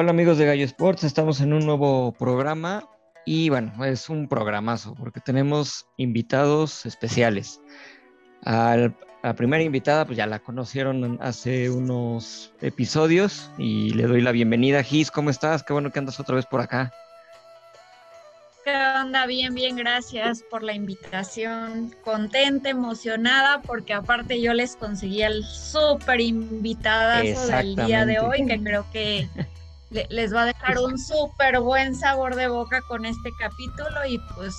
Hola amigos de Gallo Sports, estamos en un nuevo programa y bueno, es un programazo porque tenemos invitados especiales. Al, la primera invitada, pues ya la conocieron hace unos episodios y le doy la bienvenida. Gis, ¿cómo estás? Qué bueno que andas otra vez por acá. ¿Qué onda? Bien, bien, gracias por la invitación. Contenta, emocionada, porque aparte yo les conseguí el súper invitadazo del día de hoy, que creo que les va a dejar un súper buen sabor de boca con este capítulo y pues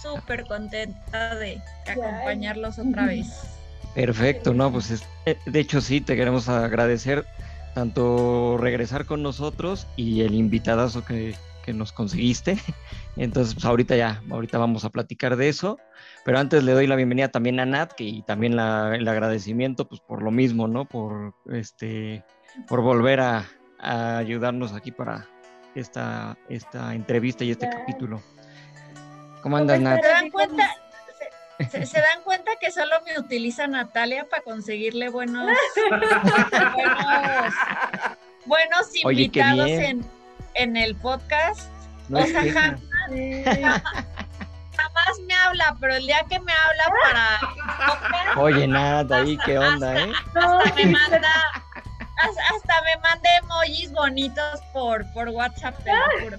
súper contenta de acompañarlos otra vez. Perfecto, no, pues eh, de hecho sí, te queremos agradecer tanto regresar con nosotros y el invitadazo que, que nos conseguiste. Entonces, pues ahorita ya, ahorita vamos a platicar de eso. Pero antes le doy la bienvenida también a Nat que, y también la, el agradecimiento, pues por lo mismo, ¿no? Por este por volver a, ayudarnos aquí para esta, esta entrevista y este capítulo. ¿Cómo andas, Nat? ¿Se dan, cuenta, se, dan cuenta que solo me utiliza Natalia para conseguirle buenos, buenos, invitados en, en, el podcast? o sea, jamás, me habla, pero el día que me habla para... Oye, Nat, ahí qué onda, ¿eh? Hasta me manda hasta me mandé emojis bonitos por, por WhatsApp, te lo juro.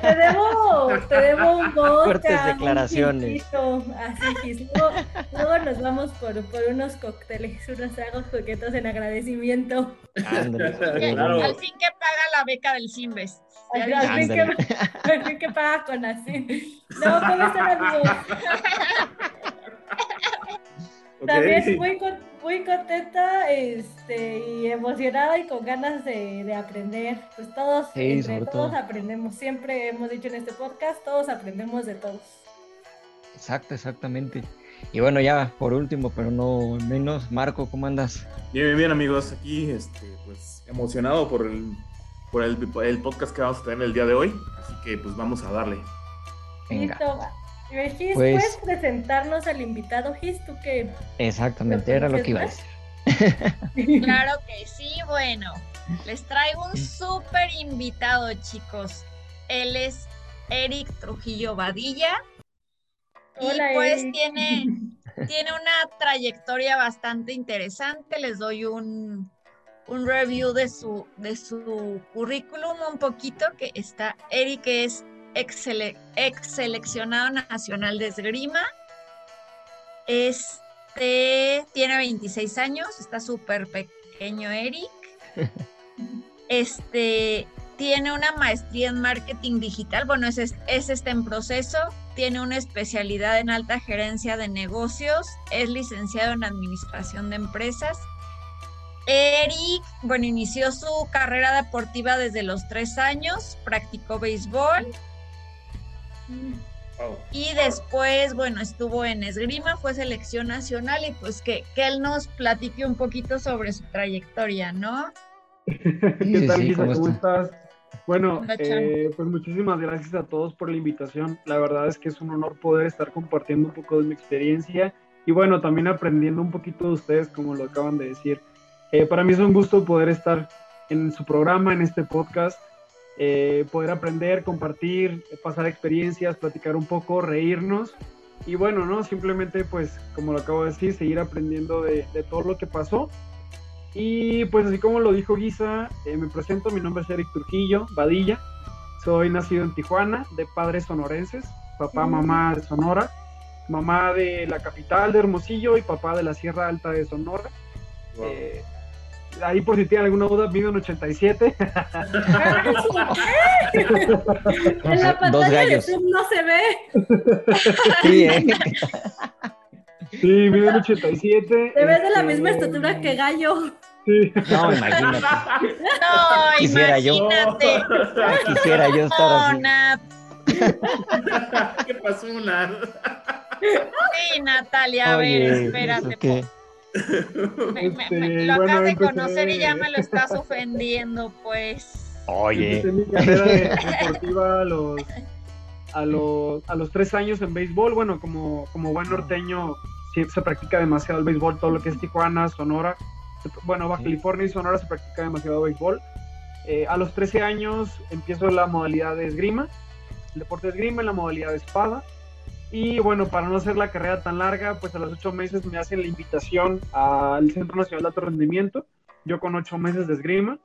Te, debo, te debo un vodka, Fuertes declaraciones. así, luego, luego, nos vamos por, por unos cócteles, unos tragos coquetos en agradecimiento. claro. Al fin que paga la beca del Simbes. Al, fin que, al fin que paga con así. No, ¿cómo están amigos? También muy, muy contenta este, y emocionada y con ganas de, aprender. Pues todos, todos aprendemos. Siempre hemos dicho en este podcast, todos aprendemos de todos. Exacto, exactamente. Y bueno, ya por último, pero no menos, Marco, ¿cómo andas? Bien, bien, bien amigos, aquí este, pues emocionado por el, por el, el podcast que vamos a tener el día de hoy. Así que pues vamos a darle. Venga. Gis, ¿puedes pues presentarnos al invitado, Gis? ¿Tú qué? Exactamente, era lo que iba a decir. Claro que sí, bueno, les traigo un súper invitado, chicos. Él es Eric Trujillo Badilla. y pues tiene, tiene una trayectoria bastante interesante. Les doy un, un review de su, de su currículum un poquito, que está, Eric es ex, seleccionado nacional de esgrima. Este tiene 26 años, está súper pequeño Eric. Este tiene una maestría en marketing digital, bueno, es, es este en proceso, tiene una especialidad en alta gerencia de negocios, es licenciado en administración de empresas. Eric, bueno, inició su carrera deportiva desde los tres años, practicó béisbol, y después, bueno, estuvo en esgrima, fue selección nacional y pues que, que él nos platique un poquito sobre su trayectoria, ¿no? ¿Qué tal? ¿Cómo, estás? Bueno, eh, pues muchísimas gracias a todos por la invitación. La verdad es que es un honor poder estar compartiendo un poco de mi experiencia y bueno, también aprendiendo un poquito de ustedes, como lo acaban de decir. Eh, para mí es un gusto poder estar en su programa, en este podcast. Eh, poder aprender, compartir, pasar experiencias, platicar un poco, reírnos y bueno, ¿no? Simplemente pues, como lo acabo de decir, seguir aprendiendo de, todo lo que pasó. Y pues así como lo dijo Guisa, eh, me presento, mi nombre es Eric Trujillo, Badilla, soy nacido en Tijuana, de padres sonorenses, papá, mamá de Sonora, mamá de la capital de Hermosillo y papá de la Sierra Alta de Sonora. Eh, ahí por si tienen alguna duda, mido un 87. en la pantalla de Zoom no se ve. sí, ¿eh? Sí, mido un 87. Te ves de la misma este, estatura que Gallo. Sí. No, imagínate. No, quisiera imagínate. Yo, quisiera yo estar así. Nat. ¿Qué pasó, Nat? Sí, Natalia, a ver, espérate. Me, este, lo acabas de conocer y ya me lo estás ofendiendo, pues. Oye. Empecé mi carrera deportiva a los, a los, a los tres años en béisbol. Bueno, como, como buen norteño, sí, se practica demasiado el béisbol, todo lo que es Tijuana, Sonora. bueno, Baja California y Sonora se practica demasiado béisbol. Eh, a los 13 años empiezo la modalidad de esgrima, el deporte de esgrima en la modalidad de espada. Y bueno, para no hacer la carrera tan larga, pues a los 8 meses me hacen la invitación al Centro Nacional de Alto Rendimiento, yo con 8 meses de esgrima.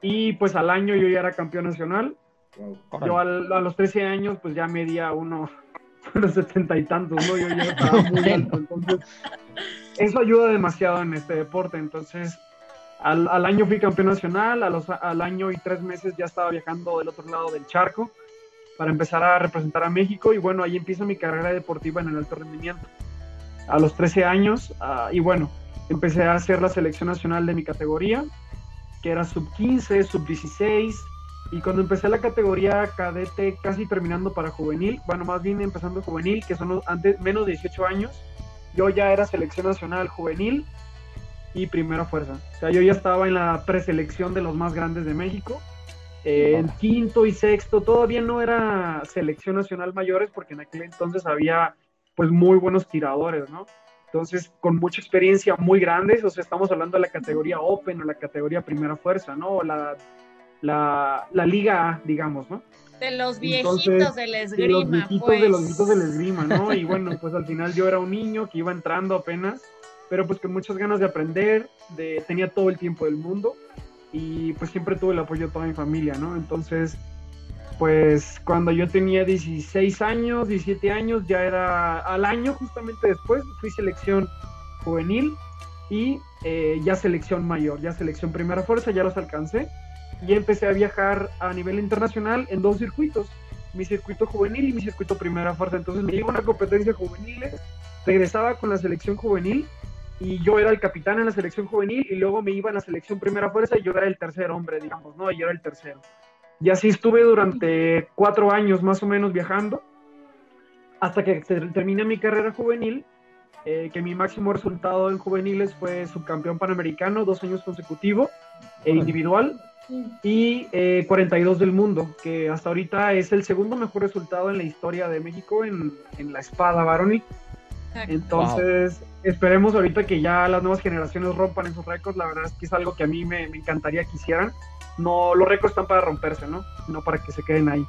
Y pues al año yo ya era campeón nacional. Yo a los 13 años pues ya medía uno, unos setenta y tantos, ¿no? Yo ya estaba muy alto, entonces eso ayuda demasiado en este deporte. Entonces, al, al año fui campeón nacional, a los, al año y tres meses ya estaba viajando del otro lado del charco para empezar a representar a México y bueno, ahí empieza mi carrera deportiva en el alto rendimiento. A los 13 años, uh, y bueno, empecé a hacer la selección nacional de mi categoría, que era sub 15, sub 16, y cuando empecé la categoría cadete, casi terminando para juvenil, bueno, más bien empezando juvenil, que son antes menos de 18 años, yo ya era selección nacional juvenil y primera fuerza. O sea, yo ya estaba en la preselección de los más grandes de México. Eh, en quinto y sexto todavía no era selección nacional mayores porque en aquel entonces había pues muy buenos tiradores, ¿no? Entonces, con mucha experiencia muy grandes, o sea, estamos hablando de la categoría Open o la categoría Primera Fuerza, ¿no? O la, la, la Liga A, digamos, ¿no? De los viejitos del esgrima, de los viejitos de los viejitos del esgrima, ¿no? Y bueno, pues al final yo era un niño que iba entrando apenas, pero pues con muchas ganas de aprender, de, tenía todo el tiempo del mundo y pues siempre tuve el apoyo de toda mi familia, ¿no? Entonces, pues cuando yo tenía 16 años, 17 años, ya era al año justamente después, fui selección juvenil y eh, ya selección mayor, ya selección primera fuerza, ya los alcancé y empecé a viajar a nivel internacional en dos circuitos, mi circuito juvenil y mi circuito primera fuerza. Entonces me iba a una competencia juvenil, regresaba con la selección juvenil y yo era el capitán en la selección juvenil y luego me iba a la selección primera fuerza y yo era el tercer hombre, digamos, ¿no? Y yo era el tercero. Y así estuve durante cuatro años más o menos viajando hasta que terminé mi carrera juvenil, eh, que mi máximo resultado en juveniles fue subcampeón panamericano dos años consecutivos e individual y 42 eh, del mundo, que hasta ahorita es el segundo mejor resultado en la historia de México en, en la espada varonil. Entonces, esperemos ahorita que ya las nuevas generaciones rompan esos récords. La verdad es que es algo que a mí me, me encantaría que hicieran. No, los récords están para romperse, ¿no? No para que se queden ahí.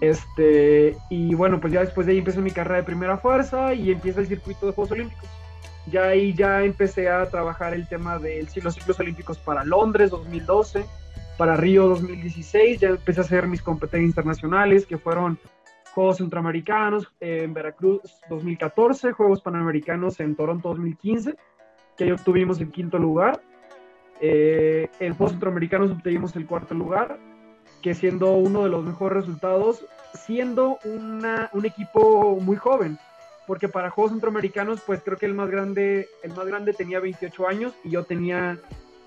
Este, y bueno, pues ya después de ahí empecé mi carrera de primera fuerza y empieza el circuito de Juegos Olímpicos. Ya ahí ya empecé a trabajar el tema de los ciclos olímpicos para Londres 2012 para Río 2016 ya empecé a hacer mis competencias internacionales, que fueron Juegos Centroamericanos en Veracruz 2014, Juegos Panamericanos en Toronto 2015, que ahí obtuvimos el quinto lugar. Eh, en Juegos Centroamericanos obtuvimos el cuarto lugar, que siendo uno de los mejores resultados, siendo una, un equipo muy joven, porque para Juegos Centroamericanos, pues creo que el más grande, el más grande tenía 28 años y yo tenía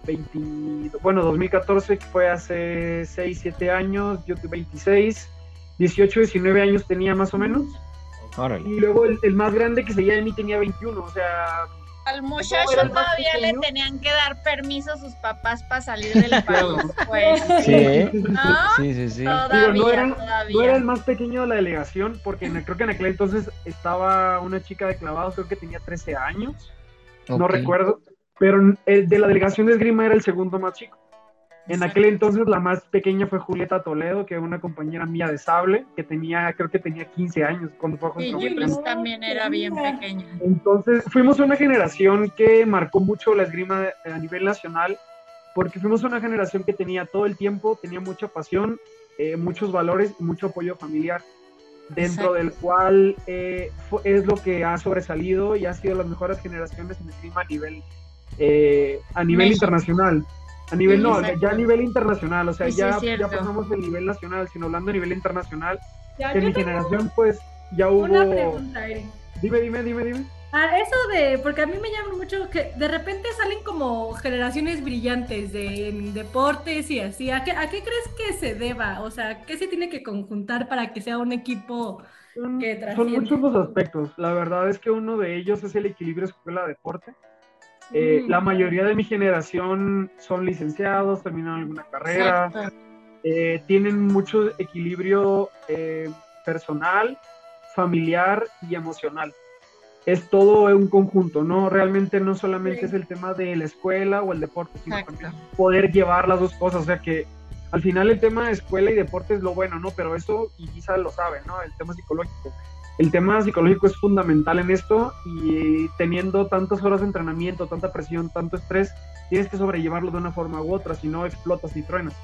20, bueno, 2014 fue hace 6, 7 años, yo tuve 26, 18, 19 años tenía más o menos. Y luego el, más grande que seguía de mí tenía 21, o sea... Al muchacho todavía le tenían que dar permiso a sus papás para salir del país, pues. Sí, sí, sí. sí. no, era, no, era, el más pequeño de la delegación, porque creo que en aquel entonces estaba una chica de clavados, creo que tenía 13 años, no recuerdo pero el de la delegación de esgrima era el segundo más chico. En aquel entonces la más pequeña fue Julieta Toledo, que era una compañera mía de sable, que tenía, creo que tenía 15 años cuando fue a Y Julieta también era bien pequeña. Entonces fuimos una generación que marcó mucho la esgrima a nivel nacional, porque fuimos una generación que tenía todo el tiempo, tenía mucha pasión, eh, muchos valores y mucho apoyo familiar, dentro del cual eh, es lo que ha sobresalido y ha sido las mejores generaciones en esgrima a nivel eh, a nivel internacional. A nivel, no, ya a nivel internacional, o sea, ya, ya pasamos el nivel nacional, sino hablando a nivel internacional. en mi generación, pues, ya hubo. Una pregunta, Eric. Dime, dime, dime, dime. Ah, eso de, porque a mí me llama mucho que de repente salen como generaciones brillantes de deportes y así. ¿A qué, ¿A qué crees que se deba? O sea, ¿qué se tiene que conjuntar para que sea un equipo que trascienda? Son muchos los aspectos. La verdad es que uno de ellos es el equilibrio escuela-deporte. Eh, mm. La mayoría de mi generación son licenciados, terminaron alguna carrera, eh, tienen mucho equilibrio eh, personal, familiar y emocional. es todo un conjunto, ¿no? Realmente no solamente es el tema de la escuela o el deporte, sino también poder llevar las dos cosas, o sea que al final el tema de escuela y deporte es lo bueno, ¿no? Pero eso, y quizá lo sabe, ¿no? El tema psicológico. El tema psicológico es fundamental en esto y teniendo tantas horas de entrenamiento, tanta presión, tanto estrés, tienes que sobrellevarlo de una forma u otra, si no explotas y truenas.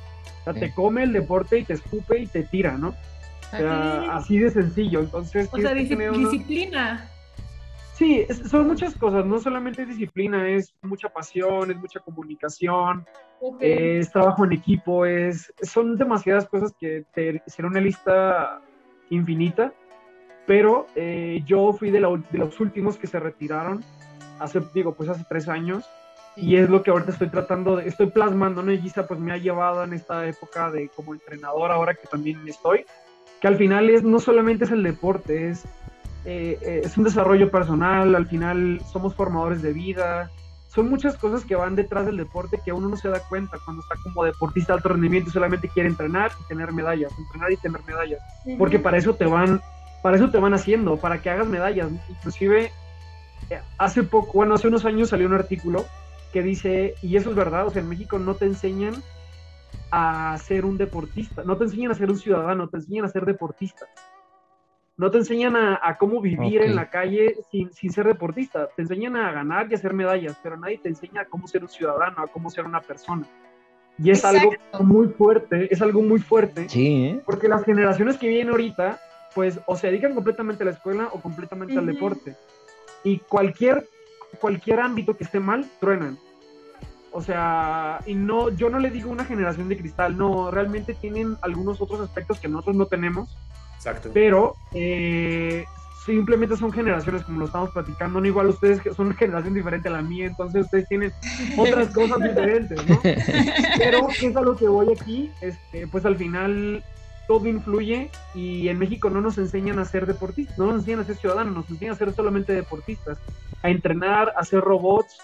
O sea, te come el deporte y te escupe y te tira, ¿no? O sea, así de sencillo. Entonces, o sea, disciplina. Sí, son muchas cosas, no solamente disciplina, es mucha pasión, es mucha comunicación, es trabajo en equipo, es, son demasiadas cosas que te será una lista infinita, pero eh, yo fui de, los últimos que se retiraron hace, digo, pues hace tres años, y es lo que ahorita estoy tratando, de, estoy plasmando, ¿no? Y Giza pues me ha llevado en esta época de como entrenador, ahora que también estoy, que al final es, no solamente es el deporte, es eh, eh, es un desarrollo personal, al final somos formadores de vida, son muchas cosas que van detrás del deporte que uno no se da cuenta cuando está como deportista de alto rendimiento y solamente quiere entrenar y tener medallas, entrenar y tener medallas, porque para eso te van, para eso te van haciendo, para que hagas medallas, inclusive eh, hace poco, bueno, hace unos años salió un artículo que dice, y eso es verdad, o sea, en México no te enseñan a ser un deportista, no te enseñan a ser un ciudadano, te enseñan a ser deportista. No te enseñan a, cómo vivir en la calle sin, ser deportista, te enseñan a ganar y a hacer medallas, pero nadie te enseña a cómo ser un ciudadano, a cómo ser una persona. Y es algo muy fuerte, es algo muy fuerte, sí, ¿eh? porque las generaciones que vienen ahorita, pues o se dedican completamente a la escuela o completamente al deporte. Y cualquier, cualquier ámbito que esté mal, truenan. O sea, y no, yo no le digo una generación de cristal, no, realmente tienen algunos otros aspectos que nosotros no tenemos Exacto. Pero eh, simplemente son generaciones, como lo estamos platicando, no igual ustedes son una generación diferente a la mía, entonces ustedes tienen otras cosas diferentes, ¿no? Pero es a lo que voy aquí, este, pues al final todo influye y en México no nos enseñan a ser deportistas, no nos enseñan a ser ciudadanos, nos enseñan a ser solamente deportistas, a entrenar, a hacer robots,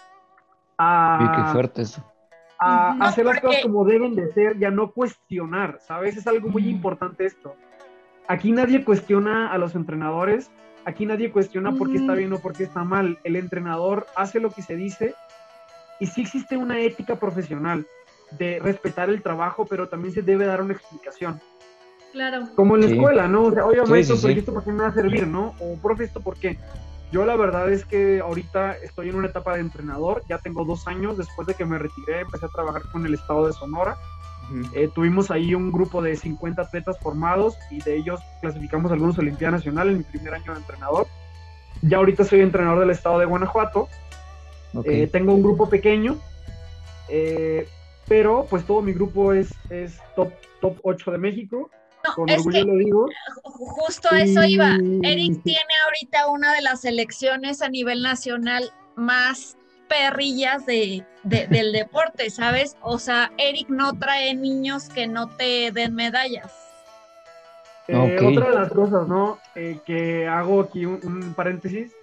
a... qué fuerte eso. A, hacer las cosas como deben de ser y a no cuestionar, ¿sabes? Es algo muy importante esto aquí nadie cuestiona a los entrenadores, aquí nadie cuestiona por qué está bien o por qué está mal. El entrenador hace lo que se dice y sí existe una ética profesional de respetar el trabajo, pero también se debe dar una explicación. Claro. Como en la escuela, ¿no? O sea, oye, maestro, ¿esto por qué me va a servir, no? O, profe, ¿esto por qué? Yo la verdad es que ahorita estoy en una etapa de entrenador, ya tengo dos años, después de que me retiré, empecé a trabajar con el estado de Sonora eh, tuvimos ahí un grupo de 50 atletas formados y de ellos clasificamos algunos a Olimpiada Nacional en mi primer año de entrenador. Ya ahorita soy entrenador del estado de Guanajuato. Eh, tengo un grupo pequeño, eh, pero pues todo mi grupo es, es top, top 8 de México. Con orgullo lo digo. Justo eso iba. Eric tiene ahorita una de las selecciones a nivel nacional más perrillas de, del deporte, ¿sabes? O sea, Eric no trae niños que no te den medallas. Eh, otra de las cosas, ¿no? Eh, que hago aquí un, paréntesis,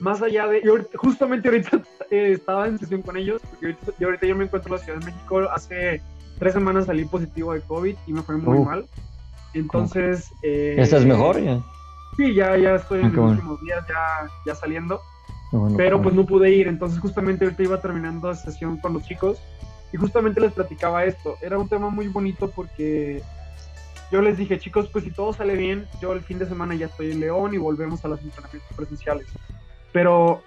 más allá de, justamente ahorita eh, estaba en sesión con ellos, porque ahorita, yo ahorita yo me encuentro en la Ciudad de México, hace tres semanas salí positivo de COVID y me fue muy mal. Entonces... ¿Estás mejor ya? Sí, ya, ya estoy ah, en los últimos días ya, ya saliendo pero pues no pude ir, entonces justamente ahorita iba terminando la sesión con los chicos y justamente les platicaba esto. Era un tema muy bonito porque yo les dije, chicos, pues si todo sale bien, yo el fin de semana ya estoy en León y volvemos a los entrenamientos presenciales. Pero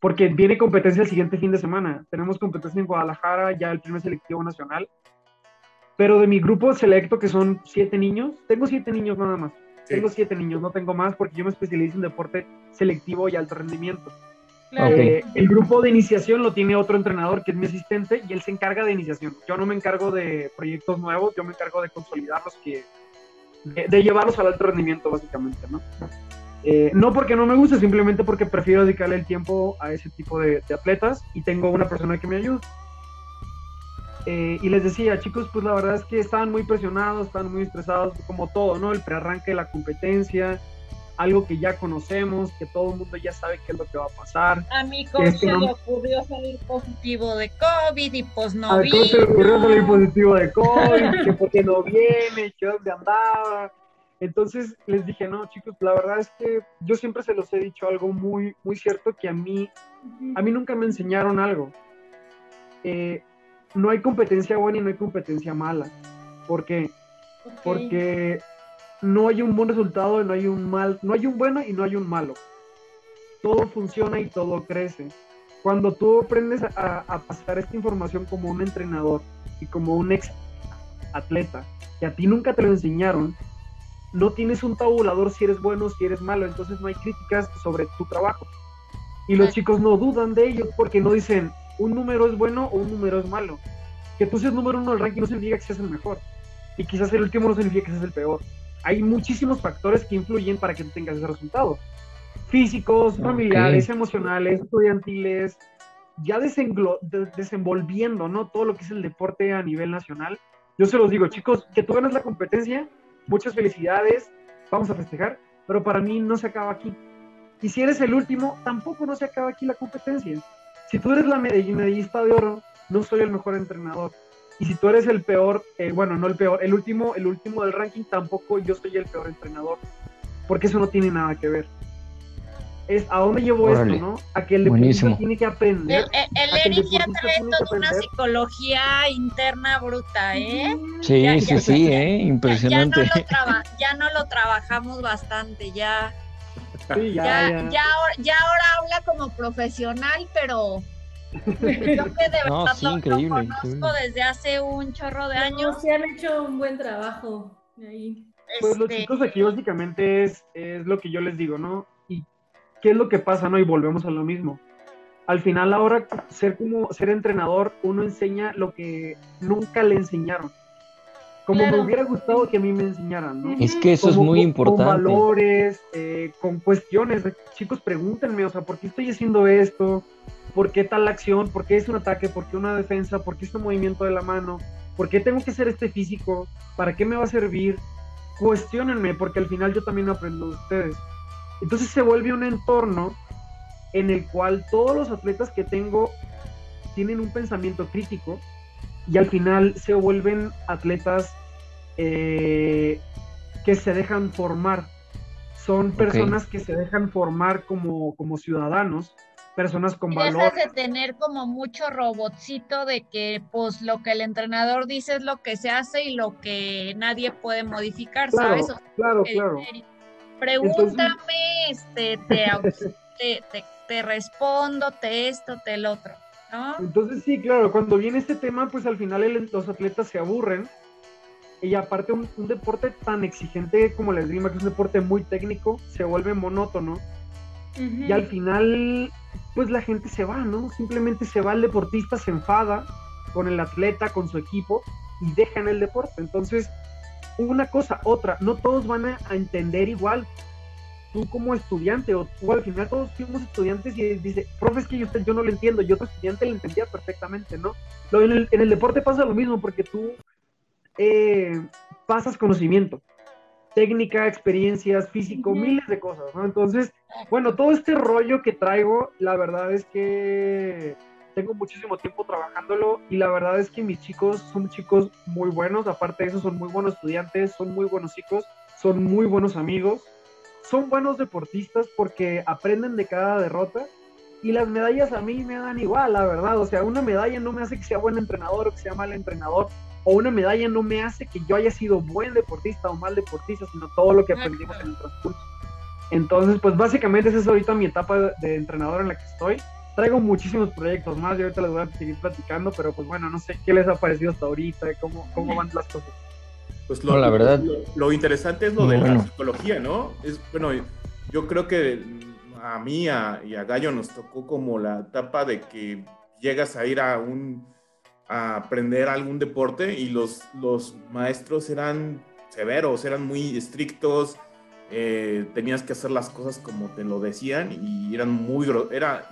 porque viene competencia el siguiente fin de semana. Tenemos competencia en Guadalajara, ya el primer selectivo nacional. Pero de mi grupo selecto, que son siete niños, tengo siete niños nada más. Tengo siete niños, no tengo más porque yo me especializo en deporte selectivo y alto rendimiento. Eh, el grupo de iniciación lo tiene otro entrenador que es mi asistente y él se encarga de iniciación. Yo no me encargo de proyectos nuevos, yo me encargo de consolidarlos, que, de, llevarlos al alto rendimiento básicamente, ¿no? Eh, no porque no me guste, simplemente porque prefiero dedicarle el tiempo a ese tipo de, atletas y tengo una persona que me ayuda. Eh, y les decía, chicos, pues la verdad es que estaban muy presionados, estaban muy estresados, como todo, ¿no? El prearranque de la competencia, algo que ya conocemos, que todo el mundo ya sabe qué es lo que va a pasar. A mi coche se le ocurrió salir positivo de COVID y pues no a vino. se le ocurrió salir positivo de COVID, que porque no viene, que dónde andaba. Entonces les dije, no, chicos, la verdad es que yo siempre se los he dicho algo muy, muy cierto que a mí, a mí nunca me enseñaron algo. Eh, no hay competencia buena y no hay competencia mala. ¿Por qué? Porque no hay un buen resultado y no hay un mal, no hay un bueno y no hay un malo. Todo funciona y todo crece. Cuando tú aprendes a, a pasar esta información como un entrenador y como un ex atleta, que a ti nunca te lo enseñaron, no tienes un tabulador si eres bueno o si eres malo, entonces no hay críticas sobre tu trabajo. Y los chicos no dudan de ellos porque no dicen un número es bueno o un número es malo. Que tú seas número uno del ranking no significa que seas el mejor. Y quizás el último no significa que seas el peor. Hay muchísimos factores que influyen para que tú tengas ese resultado. Físicos, familiares, emocionales, estudiantiles, ya desenvolviendo ¿no? todo lo que es el deporte a nivel nacional. Yo se los digo, chicos, que tú ganas la competencia, muchas felicidades, vamos a festejar, pero para mí no se acaba aquí. Y si eres el último, tampoco no se acaba aquí la competencia. Si tú eres la medallista de oro, no soy el mejor entrenador. Y si tú eres el peor, eh, bueno, no el peor, el último, el último del ranking, tampoco yo soy el peor entrenador. Porque eso no tiene nada que ver es a dónde llevo esto, ¿no? A que el deportista tiene que aprender. El, el, Eric ya trae toda una psicología interna bruta, ¿eh? Sí, sí, sí, ¿eh? Impresionante. Ya, no lo trabajamos bastante, ya. Sí, ya, ya, ya. ya, ahora, habla como profesional, pero yo que de verdad no, sí, increíble, lo conozco desde hace un chorro de años. Sí han hecho un buen trabajo ahí. Pues los este chicos aquí básicamente es, es lo que yo les digo, ¿no? ¿qué es lo que pasa? No? Y volvemos a lo mismo. Al final, ahora, ser como ser entrenador, uno enseña lo que nunca le enseñaron. Como me hubiera gustado que a mí me enseñaran, ¿no? Es que eso es muy importante. Con valores, eh, con cuestiones. Chicos, pregúntenme, o sea, ¿por qué estoy haciendo esto? ¿Por qué tal acción? ¿Por qué es un ataque? ¿Por qué una defensa? ¿Por qué este movimiento de la mano? ¿Por qué tengo que hacer este físico? ¿Para qué me va a servir? Cuestionenme, porque al final yo también aprendo de ustedes. Entonces se vuelve un entorno en el cual todos los atletas que tengo tienen un pensamiento crítico y al final se vuelven atletas eh, que se dejan formar. Son personas que se dejan formar como, como ciudadanos, personas con valor. Dejas de tener como mucho robotcito de que pues lo que el entrenador dice es lo que se hace y lo que nadie puede modificar, ¿sabes? Claro, claro. Pregúntame, este, te, te, respondo, te esto, te el otro. ¿No? Entonces sí, claro, cuando viene este tema, pues al final los atletas se aburren. Y aparte un, deporte tan exigente como la esgrima, que es un deporte muy técnico, se vuelve monótono. Y al final, pues la gente se va, ¿no? Simplemente se va el deportista, se enfada con el atleta, con su equipo y dejan el deporte. Entonces, una cosa, otra, no todos van a, entender igual. Tú como estudiante, o tú al final todos fuimos estudiantes y dice, profe, es que yo, yo no lo entiendo, yo otro estudiante lo entendía perfectamente, ¿no? en, el, en el deporte pasa lo mismo, porque tú eh, pasas conocimiento, técnica, experiencias, físico, miles de cosas, ¿no? Entonces, bueno, todo este rollo que traigo, la verdad es que tengo muchísimo tiempo trabajándolo y la verdad es que mis chicos son chicos muy buenos, aparte de eso son muy buenos estudiantes, son muy buenos chicos, son muy buenos amigos, son buenos deportistas porque aprenden de cada derrota y las medallas a mí me dan igual, la verdad, o sea, una medalla no me hace que sea buen entrenador o que sea mal entrenador, o una medalla no me hace que yo haya sido buen deportista o mal deportista, sino todo lo que aprendimos en el transcurso. Entonces, pues básicamente esa es ahorita mi etapa de entrenador en la que estoy traigo muchísimos proyectos más y ahorita les voy a seguir platicando, pero pues bueno, no sé qué les ha parecido hasta ahorita, cómo, cómo van las cosas. Pues lo, la verdad, lo, interesante es lo de la psicología, ¿no? Es, bueno, yo creo que a mí y a Gallo nos tocó como la etapa de que llegas a ir a un a aprender algún deporte y los, los maestros eran severos, eran muy estrictos, eh, tenías que hacer las cosas como te lo decían y eran muy, era,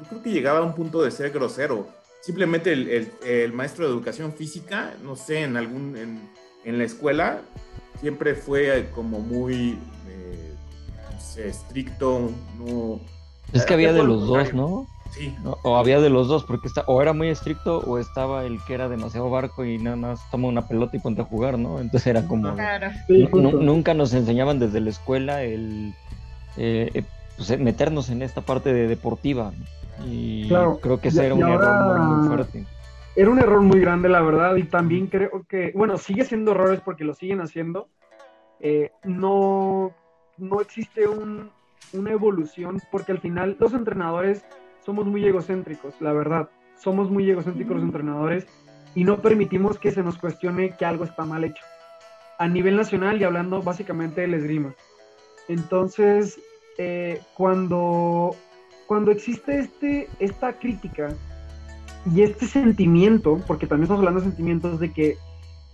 yo creo que llegaba a un punto de ser grosero. Simplemente el, maestro de educación física, no sé, en algún, en, la escuela, siempre fue como muy eh, estricto, no... Es que había de los dos, ¿no? Sí. O había de los dos, porque está, o era muy estricto o estaba el que era demasiado barco y nada más toma una pelota y ponte a jugar, ¿no? Entonces era como... nunca nos enseñaban desde la escuela el eh, eh, pues, meternos en esta parte de deportiva. Y creo que ese era un error muy fuerte era un error muy grande, la verdad, y también creo que, bueno, sigue siendo errores porque lo siguen haciendo. Eh, no, no existe una evolución porque al final los entrenadores somos muy egocéntricos, la verdad. Somos muy egocéntricos los entrenadores y no permitimos que se nos cuestione que algo está mal hecho. A nivel nacional y hablando básicamente del esgrima. Entonces, eh, cuando, cuando existe este, esta crítica y este sentimiento, porque también estamos hablando de sentimientos, de que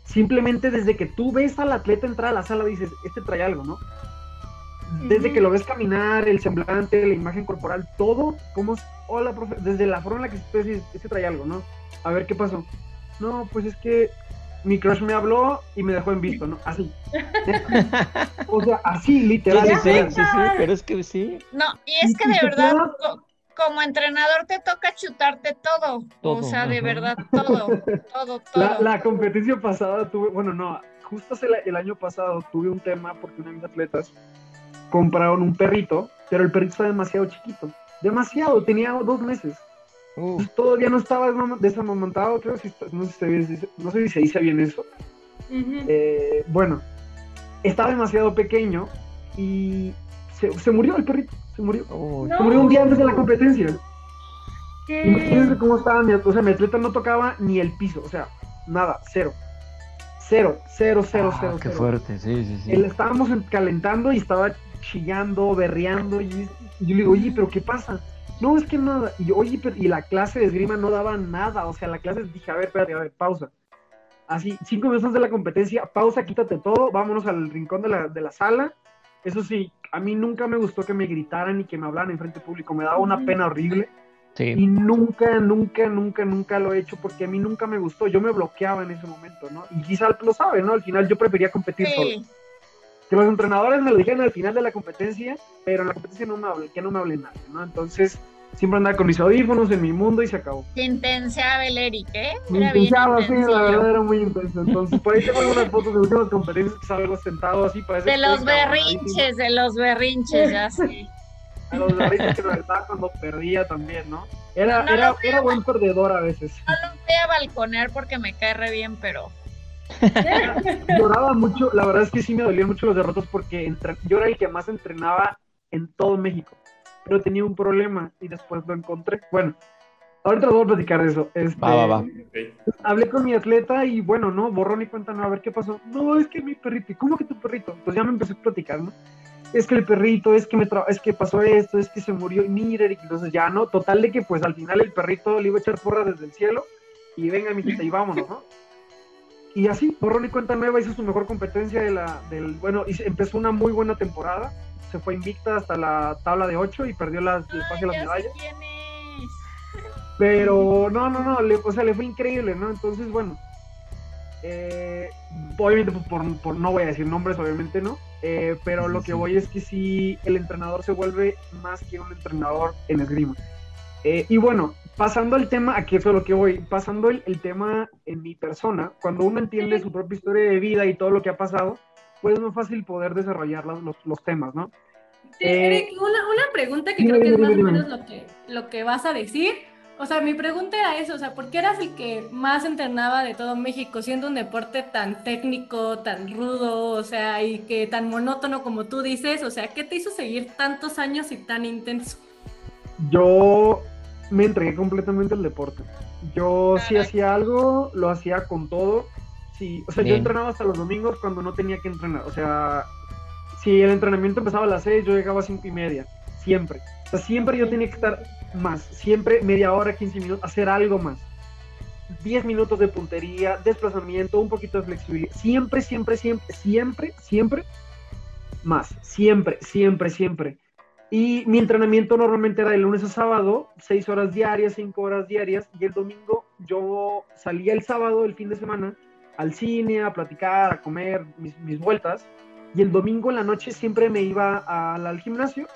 simplemente desde que tú ves al atleta entrar a la sala dices, este trae algo, ¿no? Desde que lo ves caminar, el semblante, la imagen corporal, todo, como, hola, profe, desde la forma en la que tú dices, este trae algo, ¿no? A ver, ¿qué pasó? No, pues es que mi crush me habló y me dejó en visto, ¿no? Así. o sea, así, literal. Sí, sí, sí, sí, pero es que sí. No, y es que de verdad, como entrenador te toca chutarte todo. o sea, de verdad, todo, todo, todo. La, competencia pasada tuve, bueno, no, justo el, año pasado tuve un tema porque una de mis atletas compraron un perrito, pero el perrito estaba demasiado chiquito. Demasiado, tenía dos meses. todavía no estaba desamamantado, creo, si, no, sé si, no sé si se dice bien eso. Eh, bueno, estaba demasiado pequeño y se murió el perrito se murió. Se murió un día antes de la competencia. ¿Qué? Imagínense cómo estaba mi, o sea, mi atleta no tocaba ni el piso, o sea, nada, cero. Cero, cero, cero, ah, cero. Qué fuerte, sí, sí, sí. Él estábamos calentando y estaba chillando, berreando, y, yo le digo, oye, pero ¿qué pasa? No, es que nada. Y yo, oye, pero, y la clase de esgrima no daba nada, o sea, la clase dije, a ver, espérate, a ver, pausa. Así, cinco minutos de la competencia, pausa, quítate todo, vámonos al rincón de la, de la sala. Eso sí, a mí nunca me gustó que me gritaran y que me hablaran en frente público, me daba una pena horrible. Y nunca, nunca, nunca, nunca lo he hecho porque a mí nunca me gustó. Yo me bloqueaba en ese momento, ¿no? Y quizá lo sabe, ¿no? Al final yo prefería competir solo. Que los entrenadores me lo dijeron al final de la competencia, pero en la competencia no me hable, que no me hablen nada, ¿no? Entonces, siempre andaba con mis audífonos en mi mundo y se acabó. Intensa el Eric, ¿eh? Era bien sí, la verdad era muy intenso. Entonces, por ahí tengo algunas fotos de últimas conferencias que salgo sentado así. Parece de los berrinches, de los berrinches, ya sí. A los berrinches que me verdad cuando perdía también, ¿no? Era, era, era buen perdedor a veces. No lo voy a balconear porque me cae re bien, pero... Lloraba mucho, la verdad es que sí me dolían mucho los derrotos porque yo era el que más entrenaba en todo México pero tenía un problema y después lo encontré. Bueno, ahorita les voy a platicar de eso. Este, va, va, va. Hablé con mi atleta y bueno, no, borrón y cuenta, no, a ver qué pasó. No, es que mi perrito, ¿cómo que tu perrito? Pues ya me empecé a platicar, ¿no? Es que el perrito, es que me es que pasó esto, es que se murió, y mire, entonces ya no, total de que pues al final el perrito le iba a echar porra desde el cielo y venga mi hijita y vámonos, ¿no? Y así, borrón y cuenta nueva, hizo su mejor competencia de la, del, bueno, y empezó una muy buena temporada, se fue invicta hasta la tabla de 8 y perdió las, de las medallas. Pero no, no, no, le, o sea, le fue increíble, ¿no? Entonces, bueno, eh, obviamente por, por, no voy a decir nombres, obviamente no, eh, pero lo que voy es que sí, el entrenador se vuelve más que un entrenador en esgrima. Eh, y bueno, pasando al tema, aquí es lo que voy, pasando el, el, tema en mi persona, cuando uno entiende su propia historia de vida y todo lo que ha pasado, pues es más fácil poder desarrollar los, los, temas, ¿no? Sí, Eric, una, una, pregunta que creo que es más o menos lo que, lo que vas a decir. O sea, mi pregunta era eso, o sea, ¿por qué eras el que más entrenaba de todo México, siendo un deporte tan técnico, tan rudo, o sea, y que tan monótono como tú dices? O sea, ¿qué te hizo seguir tantos años y tan intenso? Yo me entregué completamente al deporte. Yo si hacía algo, lo hacía con todo. Sí, o sea, yo entrenaba hasta los domingos cuando no tenía que entrenar. O sea, si el entrenamiento empezaba a las 6, yo llegaba a 5 y media. Siempre. O sea, siempre yo tenía que estar más. Siempre media hora, 15 minutos, hacer algo más. 10 minutos de puntería, desplazamiento, un poquito de flexibilidad. Siempre, siempre, siempre, siempre, siempre más. Siempre, siempre, siempre. Y mi entrenamiento normalmente era de lunes a sábado, 6 horas diarias, 5 horas diarias. Y el domingo yo salía el sábado, el fin de semana, al cine, a platicar, a comer mis, vueltas. Y el domingo en la noche siempre me iba al, gimnasio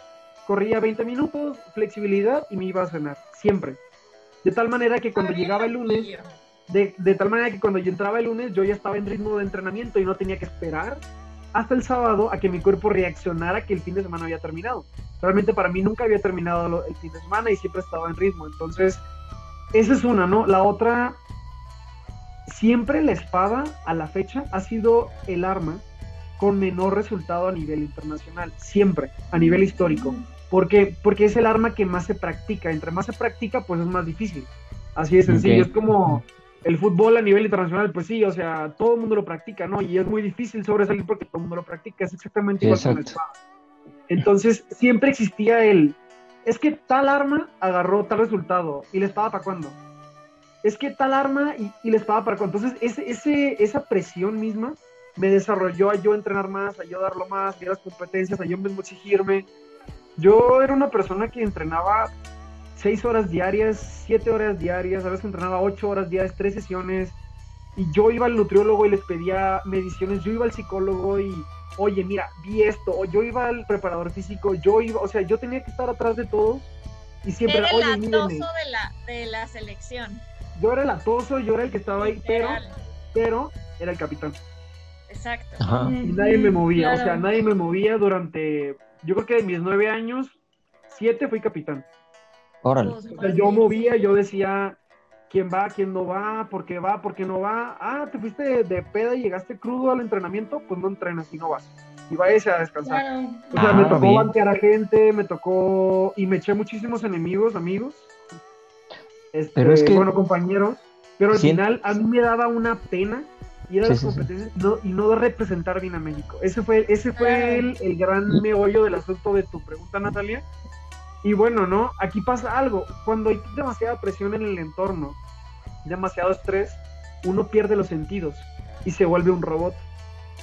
corría 20 minutos, flexibilidad y me iba a cenar, siempre. De tal manera que cuando llegaba el lunes, de, de, tal manera que cuando yo entraba el lunes yo ya estaba en ritmo de entrenamiento y no tenía que esperar hasta el sábado a que mi cuerpo reaccionara que el fin de semana había terminado. Realmente para mí nunca había terminado el fin de semana y siempre estaba en ritmo. Entonces, esa es una, ¿no? La otra, siempre la espada a la fecha ha sido el arma con menor resultado a nivel internacional, siempre, a nivel histórico. ¿Por qué? Porque es el arma que más se practica. Entre más se practica, pues es más difícil. Así de sencillo. Es como el fútbol a nivel internacional, pues sí, o sea, todo el mundo lo practica, ¿no? Y es muy difícil sobresalir porque todo el mundo lo practica. Es exactamente igual con la espada. Entonces, siempre existía el, es que tal arma agarró tal resultado y la espada para cuándo. Es que tal arma y, y la espada para cuándo. Entonces, ese, ese, esa presión misma me desarrolló a yo entrenar más, a yo darlo más, a las competencias, a yo mismo exigirme. Yo era una persona que entrenaba seis horas diarias, siete horas diarias, a veces entrenaba ocho horas diarias, tres sesiones, y yo iba al nutriólogo y les pedía mediciones, yo iba al psicólogo y, oye, mira, vi esto, o yo iba al preparador físico, yo iba, o sea, yo tenía que estar atrás de todos y siempre, era oye, el atoso de la, de la selección. Yo era el atoso, yo era el que estaba ahí, pero, pero era el capitán. Exacto. Y nadie me movía, o sea, nadie me movía durante, yo creo que de mis nueve años, siete fui capitán. Órale. O sea, yo movía, yo decía quién va, quién no va, por qué va, por qué no va. Ah, te fuiste de, peda y llegaste crudo al entrenamiento, pues no entrenas y no vas. Y vayas a descansar. O sea, me ah, tocó banquear a gente, me tocó y me eché muchísimos enemigos, amigos. Este, pero es que, bueno, compañeros. Pero al final a mí me daba una pena ir a las competencias y no representar bien a México. Ese fue, ese fue el, el, gran meollo del asunto de tu pregunta, Natalia. Y bueno, ¿no? Aquí pasa algo. Cuando hay demasiada presión en el entorno, demasiado estrés, uno pierde los sentidos y se vuelve un robot.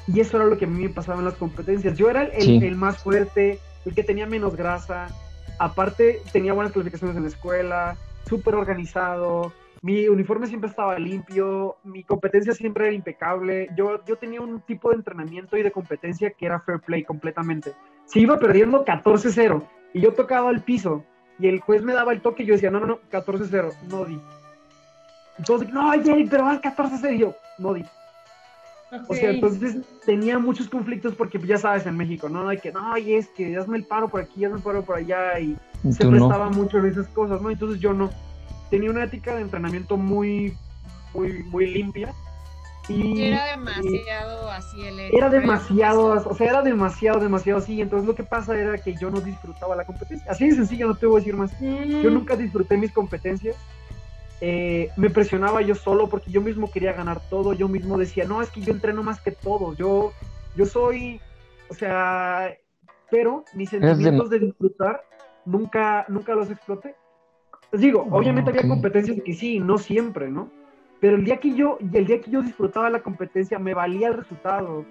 Y eso era lo que a mí me pasaba en las competencias. Yo era el, el más fuerte, el que tenía menos grasa. Aparte, tenía buenas calificaciones en la escuela, súper organizado, mi uniforme siempre estaba limpio, mi competencia siempre era impecable. Yo, yo tenía un tipo de entrenamiento y de competencia que era fair play completamente. Si iba perdiendo 14-0 y yo tocaba el piso y el juez me daba el toque, yo decía, no, no, no, 14-0, no di. Entonces, no, Jerry, pero vas 14-0, yo, no di. O sea, entonces tenía muchos conflictos porque ya sabes, en México, ¿no? Hay que, no, y es que hazme el paro por aquí, hazme el paro por allá, y se prestaba mucho en esas cosas, ¿no? Entonces yo no. Tenía una ética de entrenamiento muy, muy, muy limpia y, era demasiado así el Era demasiado, o sea, era demasiado, demasiado así. Entonces lo que pasa era que yo no disfrutaba la competencia. Así de sencillo, no te voy a decir más. Mm. Yo nunca disfruté mis competencias. Eh, me presionaba yo solo porque yo mismo quería ganar todo. Yo mismo decía, no, es que yo entreno más que todo. Yo, yo soy, o sea, pero mis sentimientos de... disfrutar nunca, nunca los exploté. Les digo, obviamente había competencias que sí, no siempre, ¿no? Pero el día que yo, el día que yo disfrutaba la competencia, me valía el resultado.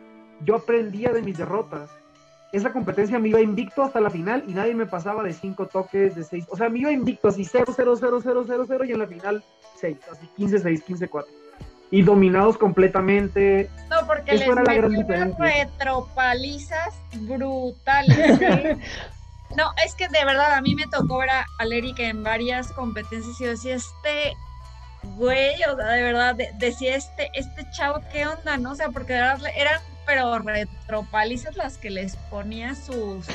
Yo aprendía de mis derrotas. Esa competencia me iba invicto hasta la final y nadie me pasaba de cinco toques, de seis. O sea, me iba invicto así 0, 0, 0, 0, 0, 0 y en la final 6, así 15, 6, 15, 4. Y dominados completamente. No, porque Eso les era la retropalizas brutales. no, es que de verdad a mí me tocó ver a, a en varias competencias y yo decía, este güey, o sea, de verdad, decía este, este chavo, ¿qué onda? ¿No? O sea, porque de verdad eran, pero retropalizas las que les ponía sus,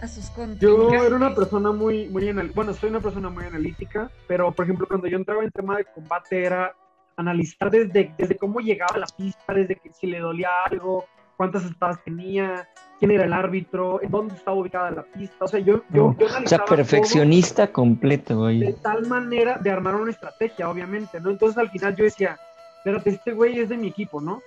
a sus Yo era una persona muy, muy, bueno, soy una persona muy analítica, pero por ejemplo, cuando yo entraba en tema de combate era analizar desde, desde cómo llegaba a la pista, desde que si le dolía algo, cuántas espadas tenía, quién era el árbitro, en dónde estaba ubicada la pista. O sea, yo, yo, yo O sea, perfeccionista completo, güey. De tal manera de armar una estrategia, obviamente, ¿no? Entonces al final yo decía, espérate, este güey es de mi equipo, ¿no?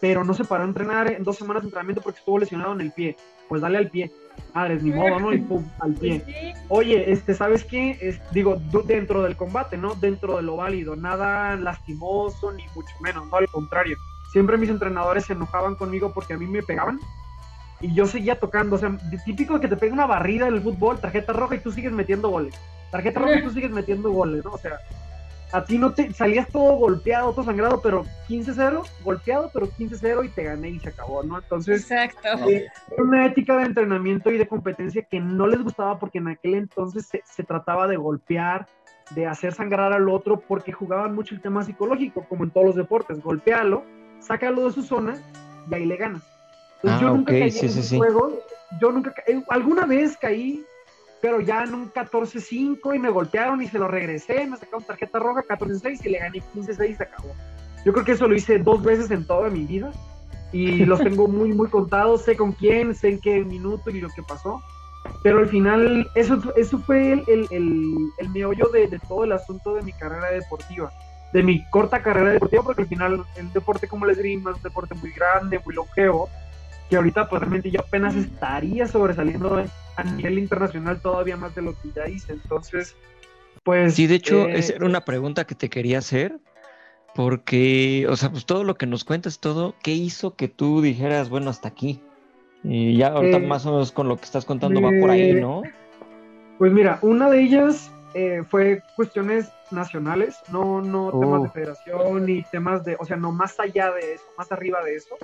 Pero no se paró a entrenar en dos semanas de entrenamiento porque estuvo lesionado en el pie. Pues dale al pie. Madres, ni modo, ¿no? Y pum, al pie. Pues Oye, este, ¿sabes qué? Es, digo, dentro del combate, ¿no? Dentro de lo válido, nada lastimoso, ni mucho menos, no, al contrario. Siempre mis entrenadores se enojaban conmigo porque a mí me pegaban y yo seguía tocando. O sea, típico que te pega una barrida en el fútbol, tarjeta roja y tú sigues metiendo goles. Tarjeta roja y tú sigues metiendo goles, ¿no? O sea, a ti no te salías todo golpeado, todo sangrado, pero 15-0, golpeado, pero 15-0 y te gané y se acabó, ¿no? Entonces, Exacto. Eh, una ética de entrenamiento y de competencia que no les gustaba porque en aquel entonces se, se, trataba de golpear, de hacer sangrar al otro, porque jugaban mucho el tema psicológico, como en todos los deportes, golpealo, sácalo de su zona y ahí le ganas. Entonces, yo ah, nunca caí en sí, juegos, yo nunca, eh, alguna vez caí pero ya en un 14-5 y me golpearon y se lo regresé, me sacaron tarjeta roja 14-6 y le gané 15-6 y se acabó. Yo creo que eso lo hice dos veces en toda mi vida y los tengo muy, muy contados, sé con quién, sé en qué minuto y lo que pasó, pero al final eso, eso fue el, el, el, el meollo de, de, todo el asunto de mi carrera deportiva, de mi corta carrera deportiva, porque al final el deporte como el esgrima es un deporte muy grande, muy longevo, que ahorita pues realmente yo apenas estaría sobresaliendo a nivel internacional todavía más de lo que ya hice. Entonces, pues... Sí, de hecho, eh, esa era una pregunta que te quería hacer, porque, o sea, pues todo lo que nos cuentas, todo, ¿qué hizo que tú dijeras, bueno, hasta aquí? Y ya ahorita eh, más o menos con lo que estás contando va por ahí, ¿no? Pues mira, una de ellas eh, fue cuestiones nacionales, no, no temas de oh. federación ni temas de, o sea, no más allá de eso, más arriba de eso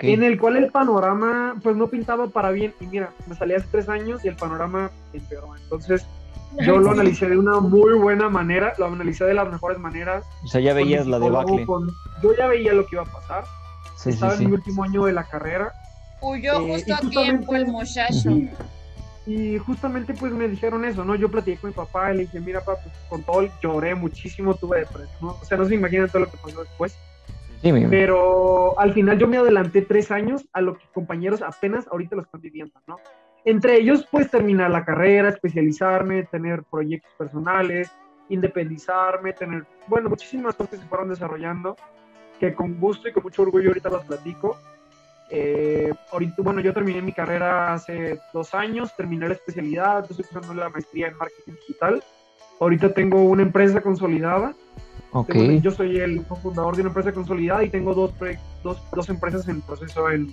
en el cual el panorama pues no pintaba para bien y mira, me salí hace tres años y el panorama empeoró, entonces yo lo analicé de una muy buena manera, lo analicé de las mejores maneras. O sea, ya veías la debacle. yo ya veía lo que iba a pasar, estaba en mi último año de la carrera. Huyó eh, justo a tiempo el muchacho. Y justamente pues me dijeron eso, ¿no? Yo platiqué con mi papá y le dije, mira papá, pues, con todo, lloré muchísimo, tuve depresión, ¿no? O sea, no se imaginan todo lo que pasó después. Pero al final yo me adelanté tres años a lo que compañeros apenas ahorita lo están viviendo, ¿no? Entre ellos, pues terminar la carrera, especializarme, tener proyectos personales, independizarme, tener, bueno, muchísimas cosas que se fueron desarrollando, que con gusto y con mucho orgullo ahorita las platico. Eh, ahorita, bueno, yo terminé mi carrera hace dos años, terminé la especialidad, estoy usando la maestría en marketing digital. Ahorita tengo una empresa consolidada yo soy el fundador de una empresa consolidada y tengo dos, dos, dos empresas en proceso en,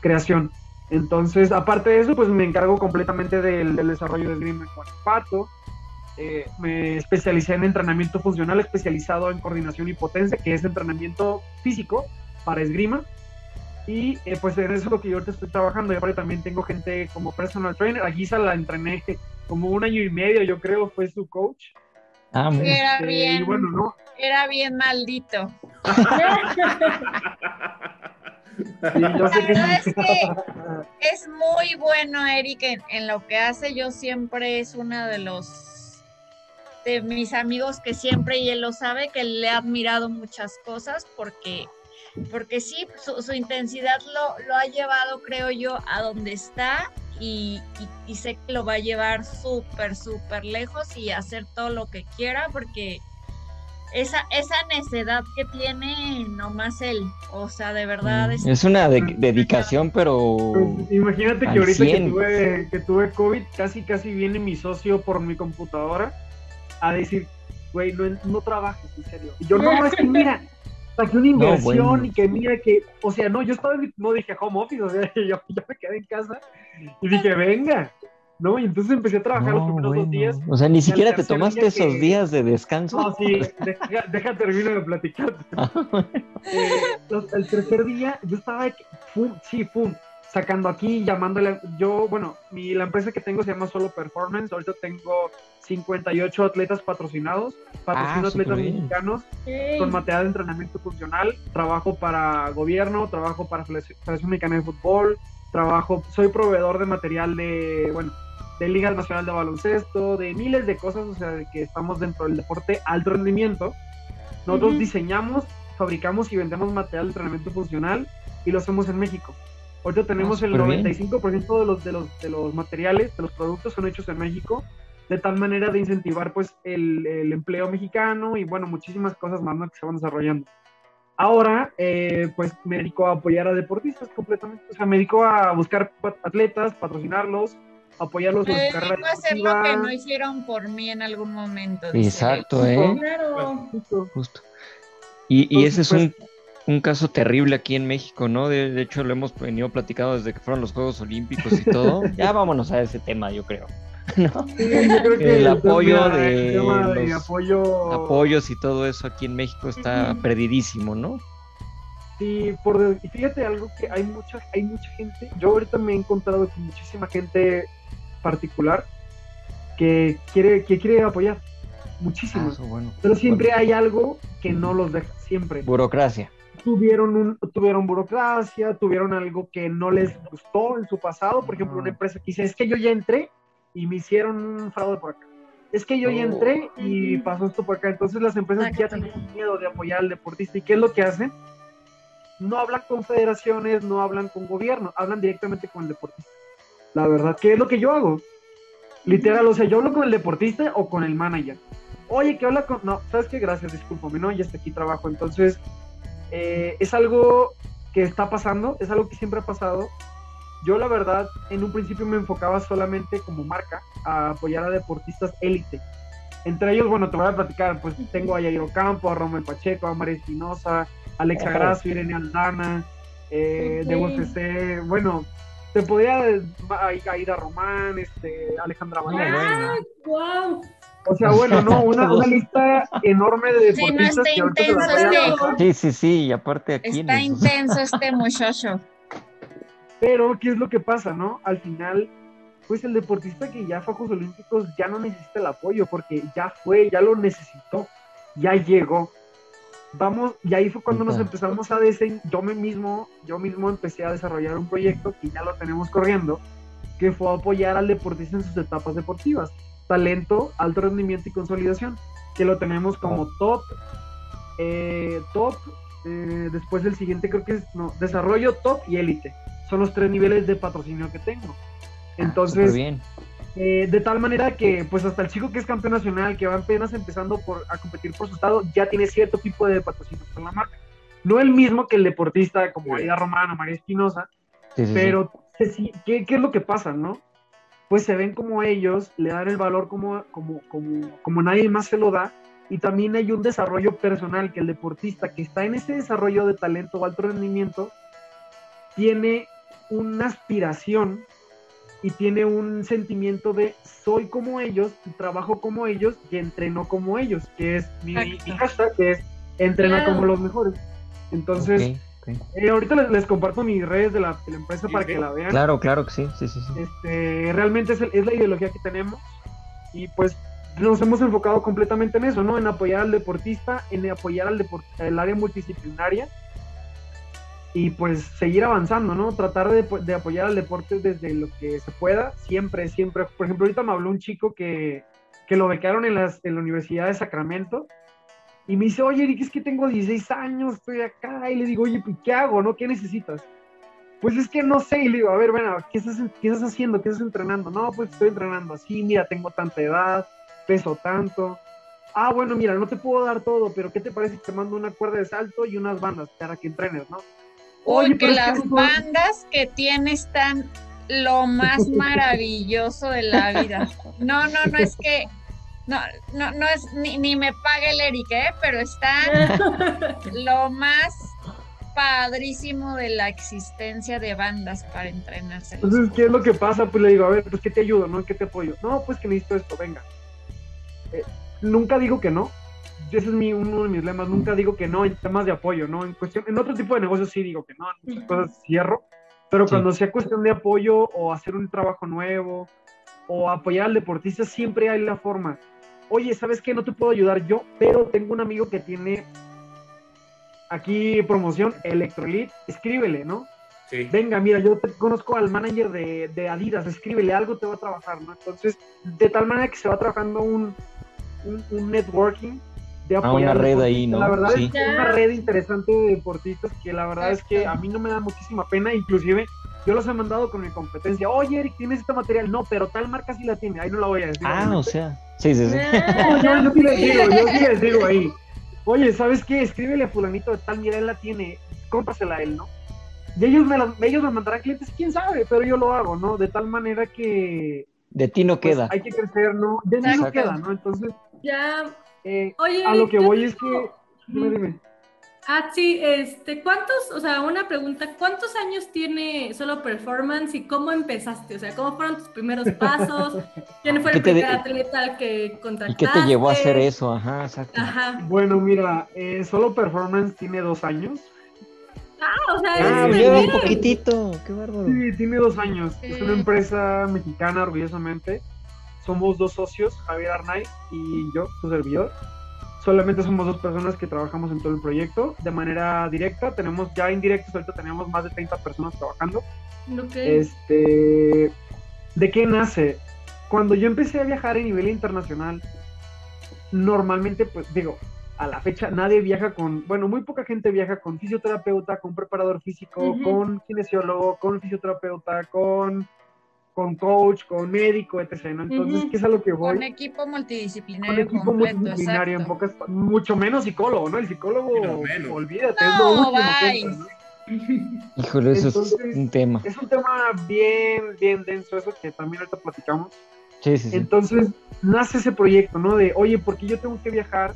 creación. Entonces, aparte de eso, pues me encargo completamente del, desarrollo de Esgrima en Guanajuato. Eh, me especialicé en entrenamiento funcional especializado en coordinación y potencia, que es entrenamiento físico para esgrima. Y eh, pues en eso es lo que yo ahorita estoy trabajando. Y ahora también tengo gente como personal trainer. A Giza la entrené como un año y medio, yo creo, fue su coach. Ah, era bien, era bien maldito. es muy bueno Eric en, lo que hace. Yo siempre es uno de los de mis amigos que siempre y él lo sabe que le ha admirado muchas cosas porque porque sí su, intensidad lo, lo ha llevado creo yo a donde está y, sé que lo va a llevar súper, súper lejos y hacer todo lo que quiera porque esa, esa necedad que tiene nomás él, o sea, de verdad. Mm, es, una dedicación, pero... Pues, imagínate que ahorita que tuve, que tuve COVID, casi, casi viene mi socio por mi computadora a decir, güey, no, no trabajes, en serio. Y yo, no, es que mira, saqué una inversión y que mira que, o sea, no, yo estaba, no dije home office, o sea, yo, yo me quedé en casa y dije, venga, ¿no? Y entonces empecé a trabajar los primeros dos días. O sea, ni siquiera te tomaste esos días de descanso. No, sí, deja, deja terminar de platicar. Ah, eh, el tercer día yo estaba, pum, sí, pum, sacando aquí, llamándole, yo, bueno, mi, la empresa que tengo se llama Solo Performance, ahorita tengo 58 atletas patrocinados, patrocino ah, atletas mexicanos con material de entrenamiento funcional, trabajo para gobierno, trabajo para Federación Mexicana de Fútbol, trabajo, soy proveedor de material de, bueno, de Liga Nacional de Baloncesto, de miles de cosas, o sea, de que estamos dentro del deporte alto rendimiento. Nosotros diseñamos, fabricamos y vendemos material de entrenamiento funcional y lo hacemos en México. Ahorita tenemos ah, el 95% de los, de, los, de los materiales, de los productos son hechos en México, de tal manera de incentivar pues el, el empleo mexicano y bueno, muchísimas cosas más que se van desarrollando. Ahora, eh, pues me dedico a apoyar a deportistas completamente, o sea, me dedico a buscar atletas, patrocinarlos, apoyarlos en su carrera hacer lo que no hicieron por mí en algún momento. Exacto, ¿eh? Claro. Justo. Y, y ese es pues, un caso terrible aquí en México, ¿no? De, hecho, lo hemos venido platicando desde que fueron los Juegos Olímpicos y todo. ya vámonos a ese tema, yo creo. ¿no? el apoyo de, los apoyos y todo eso aquí en México está perdidísimo, ¿no? Sí, por, y fíjate algo que hay mucha, hay mucha gente, yo ahorita me he encontrado con muchísima gente particular que quiere, que quiere apoyar, muchísimo. Ah, pero siempre hay algo que no los deja, siempre. Burocracia. Tuvieron, un, tuvieron burocracia, tuvieron algo que no les gustó en su pasado, por ejemplo, una empresa que dice, es que yo ya entré y me hicieron un fraude por acá. Es que yo ya entré y oh. pasó esto por acá. Entonces las empresas ya tienen miedo de apoyar al deportista. ¿Y qué es lo que hacen? No hablan con federaciones, no hablan con gobierno, hablan directamente con el deportista. La verdad, ¿qué es lo que yo hago? Literal, o sea, yo hablo con el deportista o con el manager. Oye, ¿qué habla con.? No, ¿sabes qué? Gracias, discúlpame, no, ya está aquí trabajo. Entonces, eh, es algo que está pasando, es algo que siempre ha pasado. Yo, la verdad, en un principio me enfocaba solamente como marca a apoyar a deportistas élite. Entre ellos, bueno, te voy a platicar, pues tengo a Yairo Campo, a Romel Pacheco, a María Espinosa, Alexa Grasso, Irene Aldana, eh, de UFC, bueno, te podía ir a Román, este, Alejandra Valera. wow. O sea, bueno, no, una, una lista enorme de deportistas sí, no está intenso este. Sí, sí, sí, y aparte aquí. Está intenso este muchacho. Pero, ¿qué es lo que pasa, no? Al final, pues el deportista que ya fue a Juegos Olímpicos ya no necesita el apoyo porque ya fue, ya lo necesitó, ya llegó vamos, y ahí fue cuando nos empezamos a diseñar, yo mismo, yo mismo empecé a desarrollar un proyecto que ya lo tenemos corriendo, que fue apoyar al deportista en sus etapas deportivas, talento, alto rendimiento y consolidación, que lo tenemos como top, eh, top, eh, después el siguiente creo que es no, desarrollo, top y élite. Son los tres niveles de patrocinio que tengo. Ah, Entonces, bien. Eh, de tal manera que, pues hasta el chico que es campeón nacional, que va apenas empezando por, a competir por su estado, ya tiene cierto tipo de patrocinio con la marca. No el mismo que el deportista como María Romano, María Espinosa, pero ¿qué, ¿qué, es lo que pasa, no? Pues se ven como ellos, le dan el valor como, como, como, como nadie más se lo da, y también hay un desarrollo personal que el deportista que está en ese desarrollo de talento o alto rendimiento tiene una aspiración y tiene un sentimiento de soy como ellos, trabajo como ellos y entreno como ellos, que es mi, hashtag, que es entrenar como los mejores. Entonces, eh, ahorita les, comparto mis redes de la, empresa para que la vean. Claro, claro que sí, sí, sí. Este, realmente es, es, la ideología que tenemos y pues nos hemos enfocado completamente en eso, ¿no? En apoyar al deportista, en apoyar al, al área multidisciplinaria y pues seguir avanzando, ¿no? Tratar de, apoyar al deporte desde lo que se pueda, siempre, siempre. Por ejemplo, ahorita me habló un chico que, que lo becaron en, las, en la Universidad de Sacramento y me dice, oye, Eric, es que tengo 16 años, estoy acá, y le digo, oye, pues, ¿qué hago, no? ¿Qué necesitas? Pues es que no sé, y le digo, a ver, bueno, ¿qué estás, ¿qué estás haciendo? ¿Qué estás entrenando? No, pues estoy entrenando así, mira, tengo tanta edad, peso tanto. Ah, bueno, mira, no te puedo dar todo, pero ¿qué te parece si te mando una cuerda de salto y unas bandas para que entrenes, no? Porque las bandas que tiene están lo más maravilloso de la vida. No, no, no es que no, no, no es ni, me pague el Eric, ¿eh? pero están lo más padrísimo de la existencia de bandas para entrenarse. Entonces, ¿qué es lo que pasa? Pues le digo, a ver, pues ¿qué te ayudo? ¿No? ¿Qué te apoyo? No, pues que necesito esto, venga. Eh, nunca digo que no, ese es mi, uno de mis lemas, nunca digo que no en temas de apoyo, ¿no? En cuestión, en otro tipo de negocios sí digo que no, en muchas cosas cierro, pero cuando sea cuestión de apoyo o hacer un trabajo nuevo o apoyar al deportista, siempre hay la forma. Oye, ¿sabes qué? No te puedo ayudar yo, pero tengo un amigo que tiene aquí promoción Electrolit, escríbele, ¿no? Sí. Venga, mira, yo te conozco al manager de, de, Adidas, escríbele algo, te va a trabajar, ¿no? Entonces, de tal manera que se va trabajando un, un, un networking de ah, una red ahí, ¿no? La verdad es que es una red interesante de deportistas que la verdad es que a mí no me da muchísima pena, inclusive yo los he mandado con mi competencia, oye Eric, ¿tienes este material? No, pero tal marca sí la tiene, ahí no la voy a decir. Ah, o sea, sí, sí, sí. yo, yo, sí les digo, yo sí les digo ahí, oye, ¿sabes qué? Escríbele a fulanito de tal, mira, él la tiene, cómpasela a él, ¿no? Y ellos me, ellos me mandarán clientes, quién sabe, pero yo lo hago, ¿no? De tal manera que... De ti no pues, queda. Hay que crecer, ¿no? De mí no queda, ¿no? Entonces... Ya eh, a lo que voy es que. Dime, dime. Ah, sí, este, ¿cuántos, o sea, una pregunta, ¿cuántos años tiene Solo Performance y cómo empezaste? O sea, ¿cómo fueron tus primeros pasos? ¿Quién fue el primer atleta que contrataste? ¿Y qué te llevó a hacer eso? Ajá, exacto. Ajá. Bueno, mira, eh, Solo Performance tiene dos años. Ah, o sea, ah, es lleva un poquitito, qué bárbaro. Sí, tiene dos años. Es una empresa mexicana, orgullosamente. Somos dos socios, Javier Arnaiz y yo, su servidor. Solamente somos dos personas que trabajamos en todo el proyecto de manera directa. Tenemos ya indirectos, ahorita tenemos más de 30 personas trabajando. Este, ¿De qué nace? Cuando yo empecé a viajar a nivel internacional, normalmente, pues digo, a la fecha nadie viaja con, bueno, muy poca gente viaja con fisioterapeuta, con preparador físico, con kinesiólogo, con fisioterapeuta, con con coach, con médico, etc. Entonces, ¿qué es a lo que voy? Con equipo multidisciplinario. Con equipo multidisciplinario, en pocas, mucho menos psicólogo, ¿no? El psicólogo, olvídate, es lo último Híjole, eso es un tema. Es un tema bien, bien denso, eso que también ahorita platicamos. Sí, sí, sí. Entonces, nace ese proyecto, ¿no? De, oye, ¿por qué yo tengo que viajar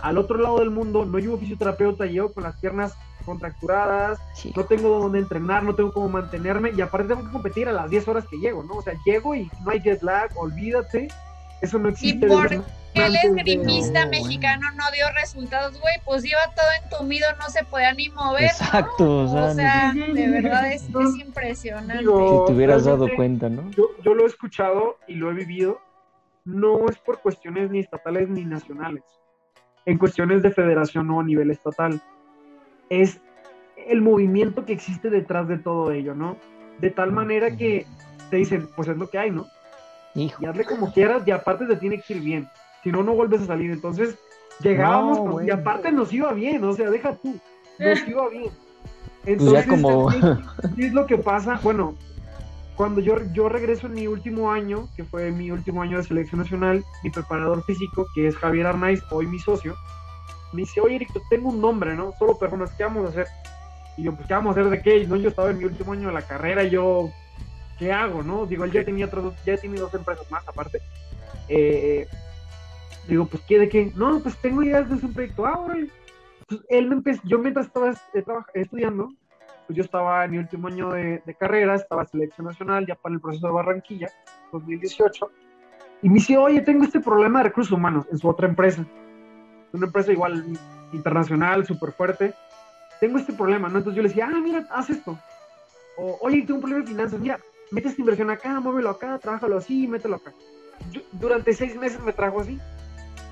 al otro lado del mundo? No llevo fisioterapeuta, llevo con las piernas contracturadas, no tengo dónde entrenar, no tengo cómo mantenerme y aparte tengo que competir a las 10 horas que llego, ¿no? O sea, llego y no hay jet lag, olvídate, eso no existe. ¿Y por qué el esgrimista mexicano no dio resultados, güey? Pues iba todo entumido, no se podía ni mover. Exacto, o sea, de verdad es, es impresionante. si te hubieras dado cuenta, ¿no? Yo, yo lo he escuchado y lo he vivido, no es por cuestiones ni estatales ni nacionales, en cuestiones de federación o a nivel estatal es el movimiento que existe detrás de todo ello, ¿no? De tal manera que te dicen, pues es lo que hay, ¿no? Hijo. Y hazle como quieras y aparte te tiene que ir bien. Si no, no vuelves a salir. Entonces, llegábamos y aparte nos iba bien, o sea, deja tú, nos iba bien. Entonces, como... ¿qué es lo que pasa? Bueno, cuando yo, yo regreso en mi último año, que fue mi último año de selección nacional, mi preparador físico, que es Javier Arnaiz, hoy mi socio, me dice, oye, Eric, tengo un nombre, ¿no? Solo personas, ¿qué vamos a hacer? Y yo, pues, ¿qué vamos a hacer de qué? No, yo estaba en mi último año de la carrera, yo, ¿qué hago, no? Digo, él ya tenía otras, ya tenido dos empresas más aparte. Eh, digo, pues, ¿qué de qué? No, pues tengo ideas de un proyecto. Ah, Pues él me empezó, yo mientras estaba eh, estudiando, pues yo estaba en mi último año de, de, carrera, estaba selección nacional, ya para el proceso de Barranquilla, 2018, y me dice, oye, tengo este problema de recursos humanos en su otra empresa una empresa igual internacional, súper fuerte, tengo este problema, ¿no? Entonces yo le decía, ah, mira, haz esto. O, oye, tengo un problema de finanzas, mira, mete esta inversión acá, muévelo acá, trabájalo así, mételo acá. durante seis meses me trajo así.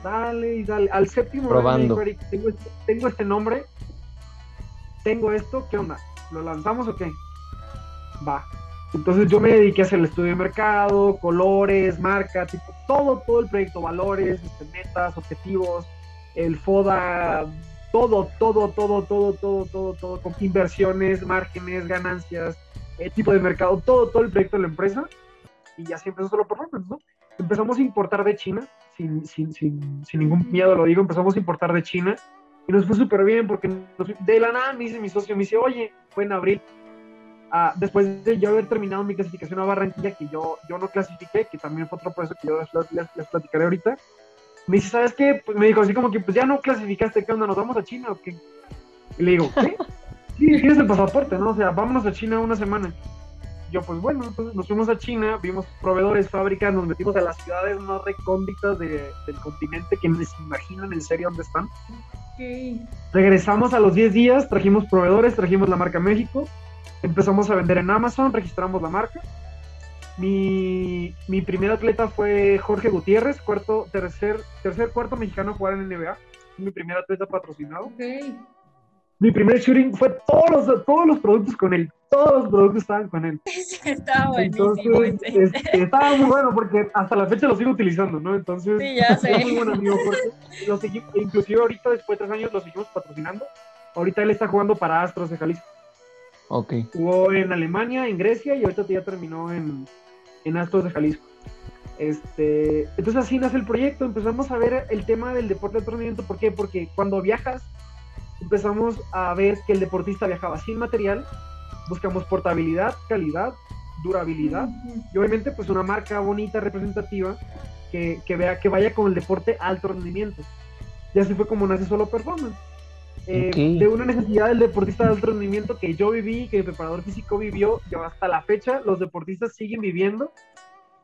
Dale y dale. Al séptimo Probando. Este, tengo, este, nombre, tengo esto, ¿qué onda? ¿Lo lanzamos o qué? Va. Entonces yo me dediqué a hacer el estudio de mercado, colores, marca, tipo, todo, todo el proyecto, valores, este, metas, objetivos, el FODA, todo, todo, todo, todo, todo, todo, todo, con inversiones, márgenes, ganancias, el tipo de mercado, todo, todo el proyecto de la empresa. Y ya siempre empezó solo por ¿no? Empezamos a importar de China, sin, sin, sin, sin, ningún miedo lo digo, empezamos a importar de China y nos fue súper bien porque de la nada me dice mi socio, me dice, oye, fue en abril, ah, después de yo haber terminado mi clasificación a Barranquilla, que yo, yo no clasifiqué, que también fue otro proceso que yo les, les platicaré ahorita, me dice, ¿sabes qué? Pues me dijo así como que, pues ya no clasificaste, ¿qué onda? ¿Nos vamos a China o qué? Y le digo, ¿qué? Sí, tienes el pasaporte, ¿no? O sea, vámonos a China una semana. Yo, pues bueno, entonces nos fuimos a China, vimos proveedores, fábricas, nos metimos a las ciudades más recónditas del continente que se imaginan en serio dónde están. Regresamos a los 10 días, trajimos proveedores, trajimos la marca México, empezamos a vender en Amazon, registramos la marca mi, mi primer atleta fue Jorge Gutiérrez, cuarto, tercer, tercer, cuarto mexicano a jugar en NBA. Mi primer atleta patrocinado. Mi primer shooting fue todos los, todos los productos con él. Todos los productos estaban con él. estaba buenísimo. Entonces, estaba muy bueno porque hasta la fecha lo sigo utilizando, ¿no? Entonces, sí, ya sé. muy buen amigo Lo inclusive ahorita, después de tres años, lo seguimos patrocinando. Ahorita él está jugando para Astros de Jalisco. Ok. Jugó en Alemania, en Grecia y ahorita ya terminó en, en Astros de Jalisco. Este, entonces así nace el proyecto, empezamos a ver el tema del deporte de alto ¿por qué? Porque cuando viajas, empezamos a ver que el deportista viajaba sin material, buscamos portabilidad, calidad, durabilidad, y obviamente pues una marca bonita, representativa, que, vea, que vaya con el deporte alto rendimiento. Y así fue como nace Solo Performance. Eh, de una necesidad del deportista de alto rendimiento que yo viví, que el preparador físico vivió, y hasta la fecha los deportistas siguen viviendo.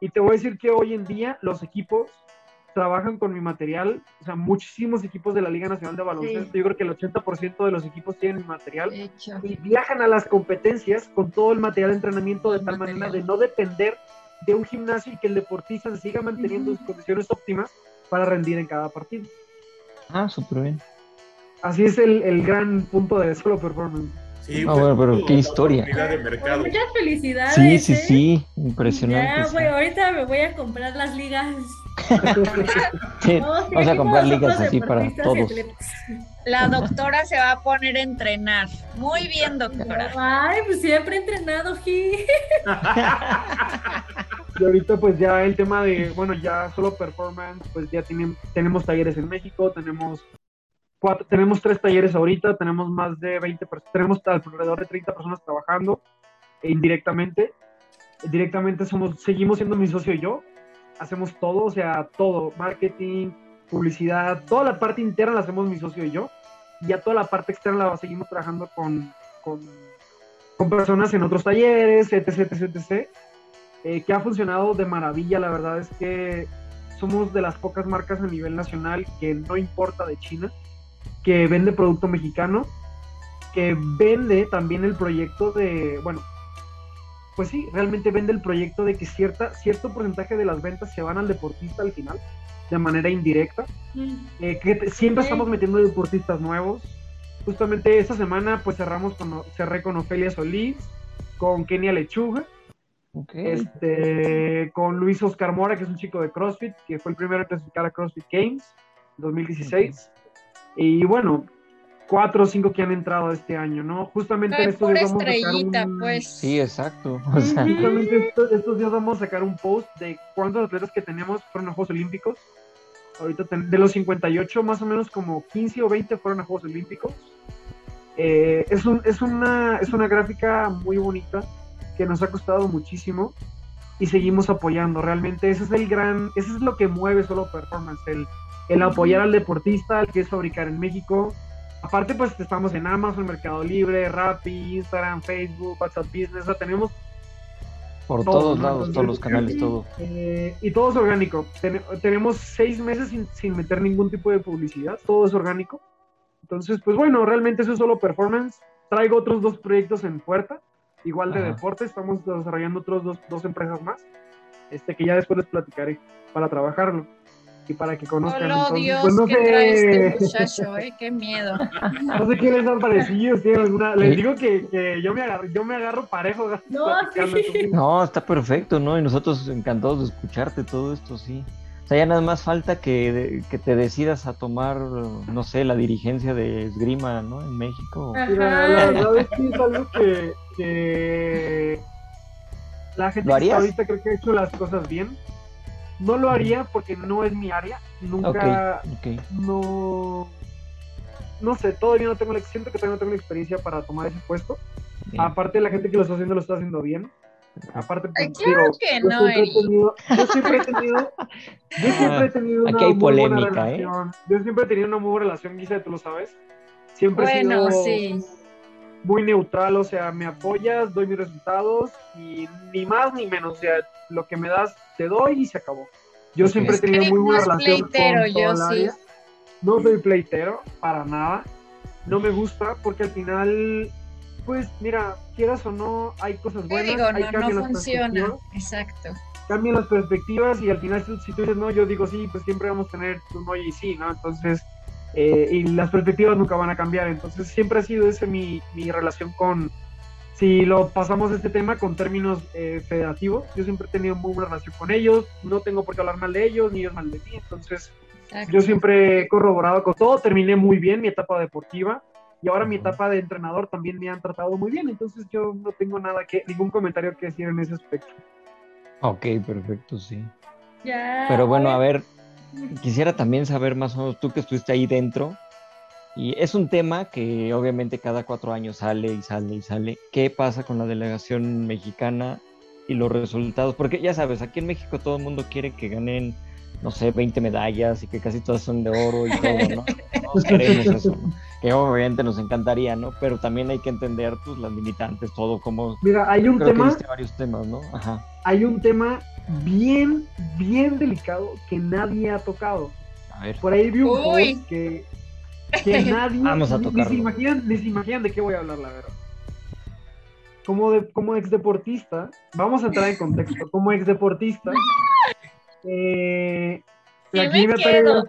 Y te voy a decir que hoy en día los equipos trabajan con mi material, o sea, muchísimos equipos de la Liga Nacional de Baloncesto, yo creo que el 80% de los equipos tienen mi material y viajan a las competencias con todo el material de entrenamiento de tal manera de no depender de un gimnasio y que el deportista se siga manteniendo sus condiciones óptimas para rendir en cada partido. Ah, súper bien. Así es el, el gran punto de solo performance. Sí, ah, bueno, pero qué historia. muchas felicidades. Sí, sí, ¿eh? sí, impresionante. Ya, güey, ahorita me voy a comprar las ligas. sí, vamos a comprar ligas así para todos. La doctora se va a poner a entrenar. Muy bien, doctora. Ay, pues siempre he entrenado, G. y ahorita pues ya el tema de, bueno, ya solo performance, pues ya tienen, tenemos talleres en México, tenemos tenemos tres talleres ahorita, tenemos más de 20 personas, tenemos alrededor de 30 personas trabajando indirectamente. Directamente somos, seguimos siendo mi socio y yo. Hacemos todo, o sea, todo, marketing, publicidad, toda la parte interna la hacemos mi socio y yo. Y ya toda la parte externa la seguimos trabajando con, con, con personas en otros talleres, etc, etc, etc. Eh, que ha funcionado de maravilla, la verdad es que somos de las pocas marcas a nivel nacional que no importa de China que vende producto mexicano, que vende también el proyecto de, bueno, pues sí, realmente vende el proyecto de que cierta, cierto porcentaje de las ventas se van al deportista al final, de manera indirecta, mm. eh, que siempre estamos metiendo deportistas nuevos. Justamente esta semana pues cerramos con, cerré con Ofelia Solís, con Kenia Lechuga, este, con Luis Oscar Mora, que es un chico de CrossFit, que fue el primero en clasificar a CrossFit Games 2016. Y bueno, cuatro o cinco que han entrado este año, ¿no? Justamente en estos días vamos a sacar un... pues. Sí, exacto. Justamente estos, días vamos a sacar un post de cuántos atletas que tenemos fueron a Juegos Olímpicos. Ahorita de los 58, más o menos como 15 o 20 fueron a Juegos Olímpicos. Eh, es, un, es, una, es una gráfica muy bonita que nos ha costado muchísimo y seguimos apoyando. Realmente ese es el gran, eso es lo que mueve solo performance, el, el apoyar al deportista, al que es fabricar en México. Aparte, pues estamos en Amazon, Mercado Libre, Rappi, Instagram, Facebook, WhatsApp Business, o tenemos por todos lados, todos los canales, todo. Eh, y todo es orgánico. tenemos seis meses sin, meter ningún tipo de publicidad, todo es orgánico. Entonces, pues bueno, realmente eso es solo performance. Traigo otros dos proyectos en puerta, igual de deporte. Estamos desarrollando otros dos, dos empresas más, este que ya después les platicaré para trabajarlo y para que conozcan. Oh, Dios, pues no ¿qué sé... trae este muchacho, eh? Qué miedo. No sé quiénes han parecido, tienen alguna... Les digo que, que, yo, me agarro, yo me agarro parejo. No, sí. no, está perfecto, ¿no? Y nosotros encantados de escucharte todo esto, sí. O sea, ya nada más falta que, que te decidas a tomar, no sé, la dirigencia de esgrima, ¿no? En México. Mira, la verdad es que es algo que, que la gente que ahorita creo que ha hecho las cosas bien no lo haría porque no es mi área. Nunca. No. No sé, todavía no tengo la. Siento que todavía no tengo la experiencia para tomar ese puesto. Aparte, la gente que lo está haciendo lo está haciendo bien. Aparte, pues, claro que yo no, siempre tenido, yo siempre he tenido, yo siempre he tenido una muy buena ¿eh? relación. Yo siempre he tenido una muy buena relación, Guisa, tú lo sabes. Siempre he sido sí. muy neutral, o sea, me apoyas, doy mis resultados y ni más ni menos, o sea, lo que me das te doy y se acabó. Yo siempre he tenido muy buena relación con toda No soy pleitero, para nada. No me gusta porque al final, pues mira, quieras o no, hay cosas buenas, digo, hay no, no funciona. Exacto. Cambian las perspectivas y al final si tú dices no, yo digo sí, pues siempre vamos a tener un no y sí, ¿no? Entonces, eh, y las perspectivas nunca van a cambiar. Entonces siempre ha sido esa mi, mi relación con, si lo pasamos este tema con términos eh, federativos, yo siempre he tenido muy buena relación con ellos, no tengo por qué hablar mal de ellos, ni ellos mal de mí, entonces yo siempre he corroborado con todo, terminé muy bien mi etapa deportiva y ahora mi etapa de entrenador también me han tratado muy bien, entonces yo no tengo nada que, ningún comentario que decir en ese aspecto. Ok, perfecto, sí. Pero bueno, a ver, quisiera también saber más o menos, tú que estuviste ahí dentro, y es un tema que obviamente cada cuatro años sale y sale y sale. ¿Qué pasa con la delegación mexicana y los resultados? Porque ya sabes, aquí en México todo el mundo quiere que ganen no sé, 20 medallas y que casi todas son de oro y todo, ¿no? Todos queremos eso, ¿no? Que obviamente nos encantaría, ¿no? Pero también hay que entender pues, las limitantes, todo como... Mira, hay un tema... varios temas, ¿no? Ajá. Hay un tema bien, bien delicado que nadie ha tocado. A ver. Por ahí vi un post que, que nadie... Vamos a tocarlo. Ni se, imaginan, ni se imaginan de qué voy a hablar, la verdad como, de, como ex deportista, vamos a entrar en contexto, como ex deportista, eh, me quedo,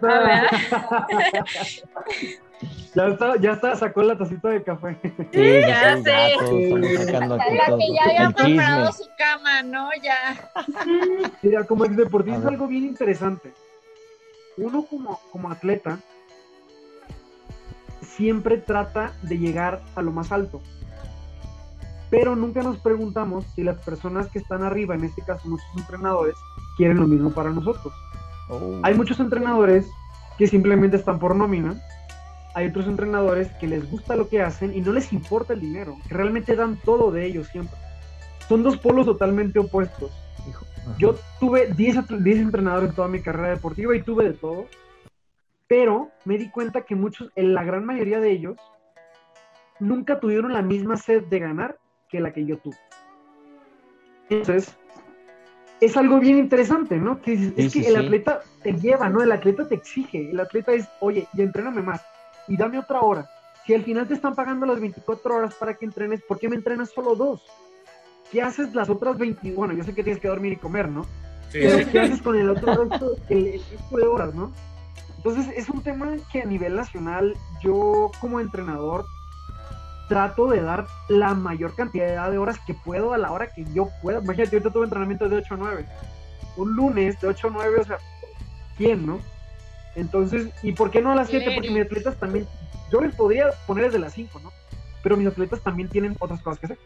ya está, ya está, sacó la tacita de café. Sí, ya sé. la que ya había preparado su cama, ¿no? Ya. Mira, como ex deportista es algo bien interesante. Uno como, como atleta siempre trata de llegar a lo más alto pero nunca nos preguntamos si las personas que están arriba, en este caso nuestros entrenadores, quieren lo mismo para nosotros. Oh. Hay muchos entrenadores que simplemente están por nómina, hay otros entrenadores que les gusta lo que hacen y no les importa el dinero, que realmente dan todo de ellos siempre. Son dos polos totalmente opuestos. Yo tuve 10, entrenadores en toda mi carrera deportiva y tuve de todo, pero me di cuenta que muchos, en la gran mayoría de ellos, nunca tuvieron la misma sed de ganar que la que yo tuve. Entonces, es algo bien interesante, ¿no? Que es, que el atleta te lleva, ¿no? El atleta te exige, el atleta es, oye, y entréname más, y dame otra hora. Si al final te están pagando las 24 horas para que entrenes, ¿por qué me entrenas solo dos? ¿Qué haces las otras 20? Bueno, yo sé que tienes que dormir y comer, ¿no? Pero ¿qué haces con el otro resto, el, de horas, ¿no? Entonces, es un tema que a nivel nacional, yo como entrenador, trato de dar la mayor cantidad de horas que puedo a la hora que yo pueda. Imagínate, yo tuve entrenamiento de 8 a 9. Un lunes de 8 a 9, o sea, ¿quién, no? Entonces, ¿y por qué no a las 7? Porque mis atletas también, yo les podría poner desde las 5, ¿no? Pero mis atletas también tienen otras cosas que hacer.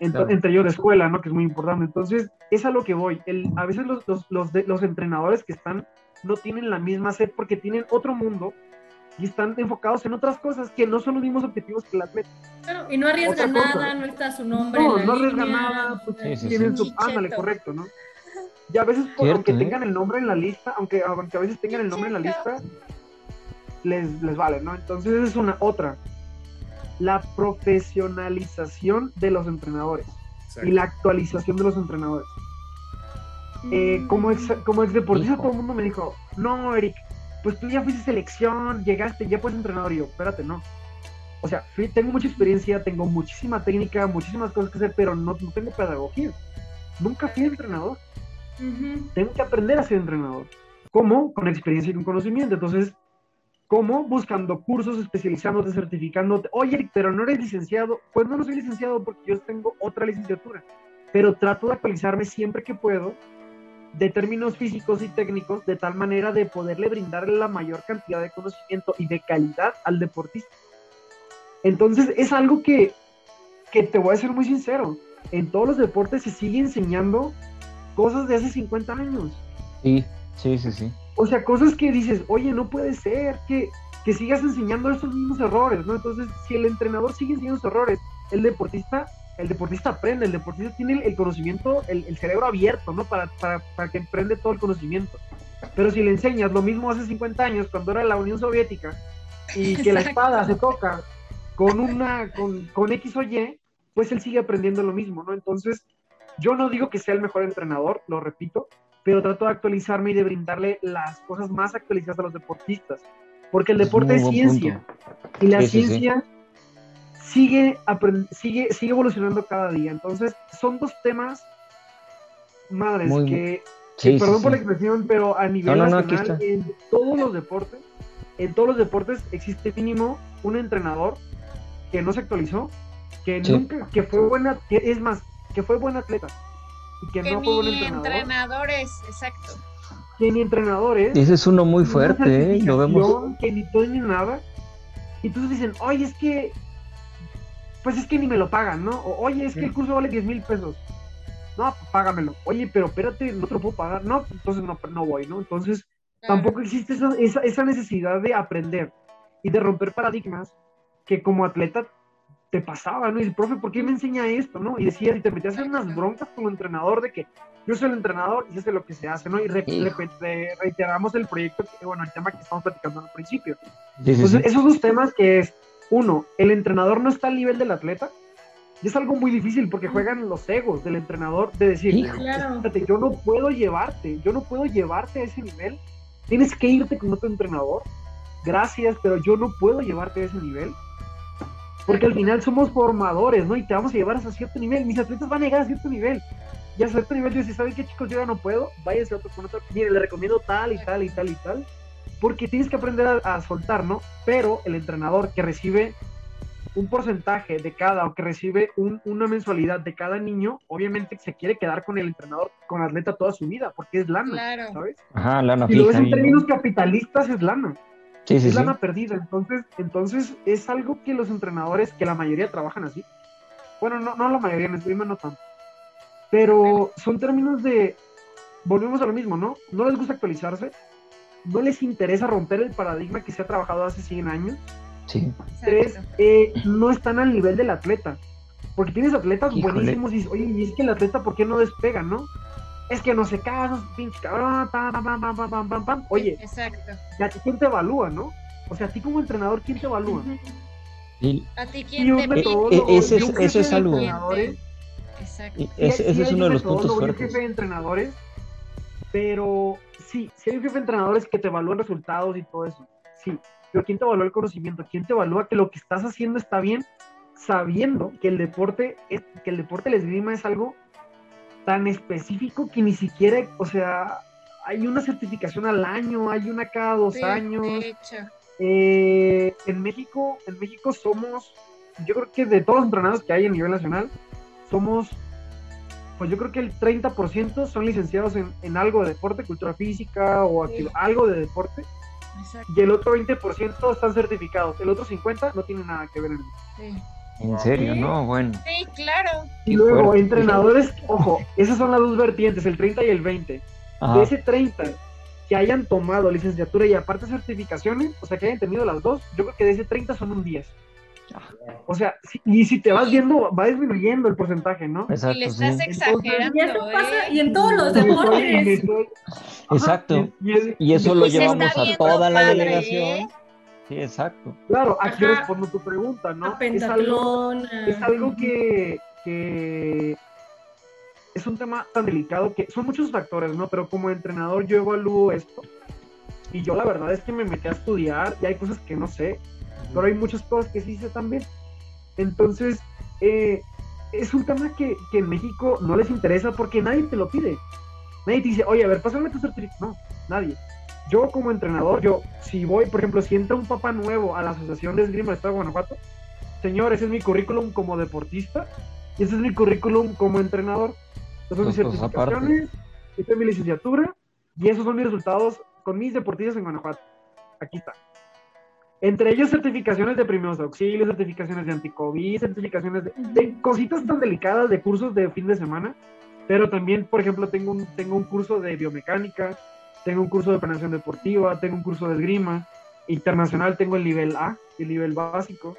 Entre ellos de escuela, ¿no? Que es muy importante. Entonces, es a lo que voy. El, a veces los, los, los, los entrenadores que están no tienen la misma sed porque tienen otro mundo y están enfocados en otras cosas que no son los mismos objetivos que el atleta. Claro, y no arriesga nada, no está su nombre. No, no arriesga nada, pues tienen su. Ándale, correcto, ¿no? Y a veces, aunque ¿eh? tengan el nombre en la lista, aunque, aunque a veces tengan el nombre en la lista, les, les vale, ¿no? Entonces, esa es una otra. La profesionalización de los entrenadores y la actualización de los entrenadores. Eh, como, ex, como ex deportista, todo el mundo me dijo: No, Eric, pues tú ya fuiste selección, llegaste, ya fuiste entrenador. Y yo, espérate, no. O sea, tengo mucha experiencia, tengo muchísima técnica, muchísimas cosas que hacer, pero no, tengo pedagogía. Nunca fui entrenador. Tengo que aprender a ser entrenador. ¿Cómo? Con experiencia y con conocimiento. Entonces, ¿cómo? Buscando cursos, especializándote, certificándote. Oye, pero no eres licenciado. Pues no, no soy licenciado porque yo tengo otra licenciatura. Pero trato de actualizarme siempre que puedo de términos físicos y técnicos de tal manera de poderle brindarle la mayor cantidad de conocimiento y de calidad al deportista. Entonces es algo que, que te voy a ser muy sincero, en todos los deportes se sigue enseñando cosas de hace 50 años. Sí, sí, sí, sí. O sea, cosas que dices, oye, no puede ser que, que sigas enseñando esos mismos errores, ¿no? Entonces, si el entrenador sigue enseñando esos errores, el deportista el deportista aprende, el deportista tiene el, conocimiento, el, cerebro abierto, ¿no? Para, para, para, que emprende todo el conocimiento. Pero si le enseñas lo mismo hace 50 años, cuando era la Unión Soviética, y que la espada se toca con una, con, con X o Y, pues él sigue aprendiendo lo mismo, ¿no? Entonces, yo no digo que sea el mejor entrenador, lo repito, pero trato de actualizarme y de brindarle las cosas más actualizadas a los deportistas. Porque el deporte es, ciencia. Y la ciencia sigue, sigue, sigue evolucionando cada día. Entonces, son dos temas, madres, que, perdón por la expresión, pero a nivel nacional, en todos los deportes, en todos los deportes existe mínimo un entrenador que no se actualizó, que nunca, que fue buena, que es más, que fue buen atleta y que, no fue buen entrenador. entrenadores, exacto. Que ni entrenadores. Ese es uno muy fuerte, ¿eh? Lo vemos. Que ni todo ni nada. Y entonces dicen, oye, es que pues es que ni me lo pagan, ¿no? oye, es que el curso vale 10 mil pesos. No, págamelo. Oye, pero espérate, no te lo puedo pagar. No, entonces no, no voy, ¿no? Entonces, tampoco existe esa, esa, necesidad de aprender y de romper paradigmas que como atleta te pasaba, ¿no? Y el profe, ¿por qué me enseña esto, no? Y decía, y te metías en unas broncas como entrenador de que yo soy el entrenador y sé lo que se hace, ¿no? Y reiteramos el proyecto, que, bueno, el tema que estamos platicando al principio. Entonces, esos dos temas que es, uno, el entrenador no está al nivel del atleta, y es algo muy difícil porque juegan los egos del entrenador de decir, yo no puedo llevarte, yo no puedo llevarte a ese nivel, tienes que irte con otro entrenador, gracias, pero yo no puedo llevarte a ese nivel. Porque al final somos formadores, ¿no? Y te vamos a llevar a cierto nivel. Mis atletas van a llegar a cierto nivel. Y a cierto nivel yo decía, ¿saben qué chicos? Yo ya no puedo. Váyase a otro con otro. Mire, le recomiendo tal y tal y tal y tal. Porque tienes que aprender a soltar, ¿no? Pero el entrenador que recibe un porcentaje de cada o que recibe una mensualidad de cada niño, obviamente se quiere quedar con el entrenador, con el atleta toda su vida, porque es lana, ¿sabes? Ajá, lana Y lo ves en términos capitalistas, es lana. Sí, sí, es lana perdida. Entonces, entonces, es algo que los entrenadores, que la mayoría trabajan así. Bueno, no, no la mayoría, en el no tanto. Pero son términos de. Volvemos a lo mismo, ¿no? No les gusta actualizarse. No les interesa romper el paradigma que se ha trabajado hace 100 años Tres, eh, no están al nivel del atleta. Porque tienes atletas buenísimos y oye, y es que el atleta, ¿por qué no despega, no? Es que no se casa, pinche cabrón, pam, pam, pam, pam, pam, pam, Oye, Exacto. ¿y a ti quién te evalúa, no? O sea, a ti como entrenador, ¿quién te evalúa? ¿A ti quién te evalúa? Ese es, eso es algo. Exacto. Ese, es uno de los puntos fuertes. jefe de entrenadores, pero sí, si hay un jefe de entrenadores que te evalúan resultados y todo eso, sí, pero ¿quién te evalúa el conocimiento? ¿Quién te evalúa que lo que estás haciendo está bien, sabiendo que el deporte, es, que el deporte del esgrima es algo tan específico que ni siquiera, o sea, hay una certificación al año, hay una cada dos años. Eh, en México, en México somos, yo creo que de todos los entrenados que hay a nivel nacional, somos, pues yo creo que el 30% son licenciados en, algo de deporte, cultura física o algo de deporte y el otro 20% están certificados. El otro 50% no tiene nada que ver en sí. ¿En serio? No, bueno. Sí, claro. Y luego, entrenadores, ojo, esas son las dos vertientes, el 30 y el 20. De ese 30 que hayan tomado licenciatura y aparte certificaciones, o sea, que hayan tenido las dos, yo creo que de ese 30 son un 10. O sea, y si te vas viendo, va disminuyendo el porcentaje, ¿no? Exacto, y le estás exagerando. y eso pasa, ¿eh? y en todos los deportes. Exacto. Y, eso lo llevamos a toda la delegación. ¿eh? Sí, exacto. Claro, aquí respondo tu pregunta, ¿no? Es algo, es algo que, que es un tema tan delicado que son muchos factores, ¿no? Pero como entrenador yo evalúo esto y yo la verdad es que me metí a estudiar y hay cosas que no sé pero hay muchas cosas que sí sé también. Entonces, eh, es un tema que, en México no les interesa porque nadie te lo pide. Nadie te dice, oye, a ver, pásame tu certificado. No, nadie. Yo como entrenador, yo, si voy, por ejemplo, si entra un papá nuevo a la Asociación de Esgrima de Estado de Guanajuato, señor, ese es mi currículum como deportista y ese es mi currículum como entrenador. Esas son mis certificaciones, esta es mi licenciatura y esos son mis resultados con mis deportistas en Guanajuato. Aquí está. Entre ellos certificaciones de primeros auxilios, certificaciones de anticovid, certificaciones de, cositas tan delicadas de cursos de fin de semana, pero también, por ejemplo, tengo un, tengo un curso de biomecánica, tengo un curso de planeación deportiva, tengo un curso de esgrima, internacional tengo el nivel A, el nivel básico.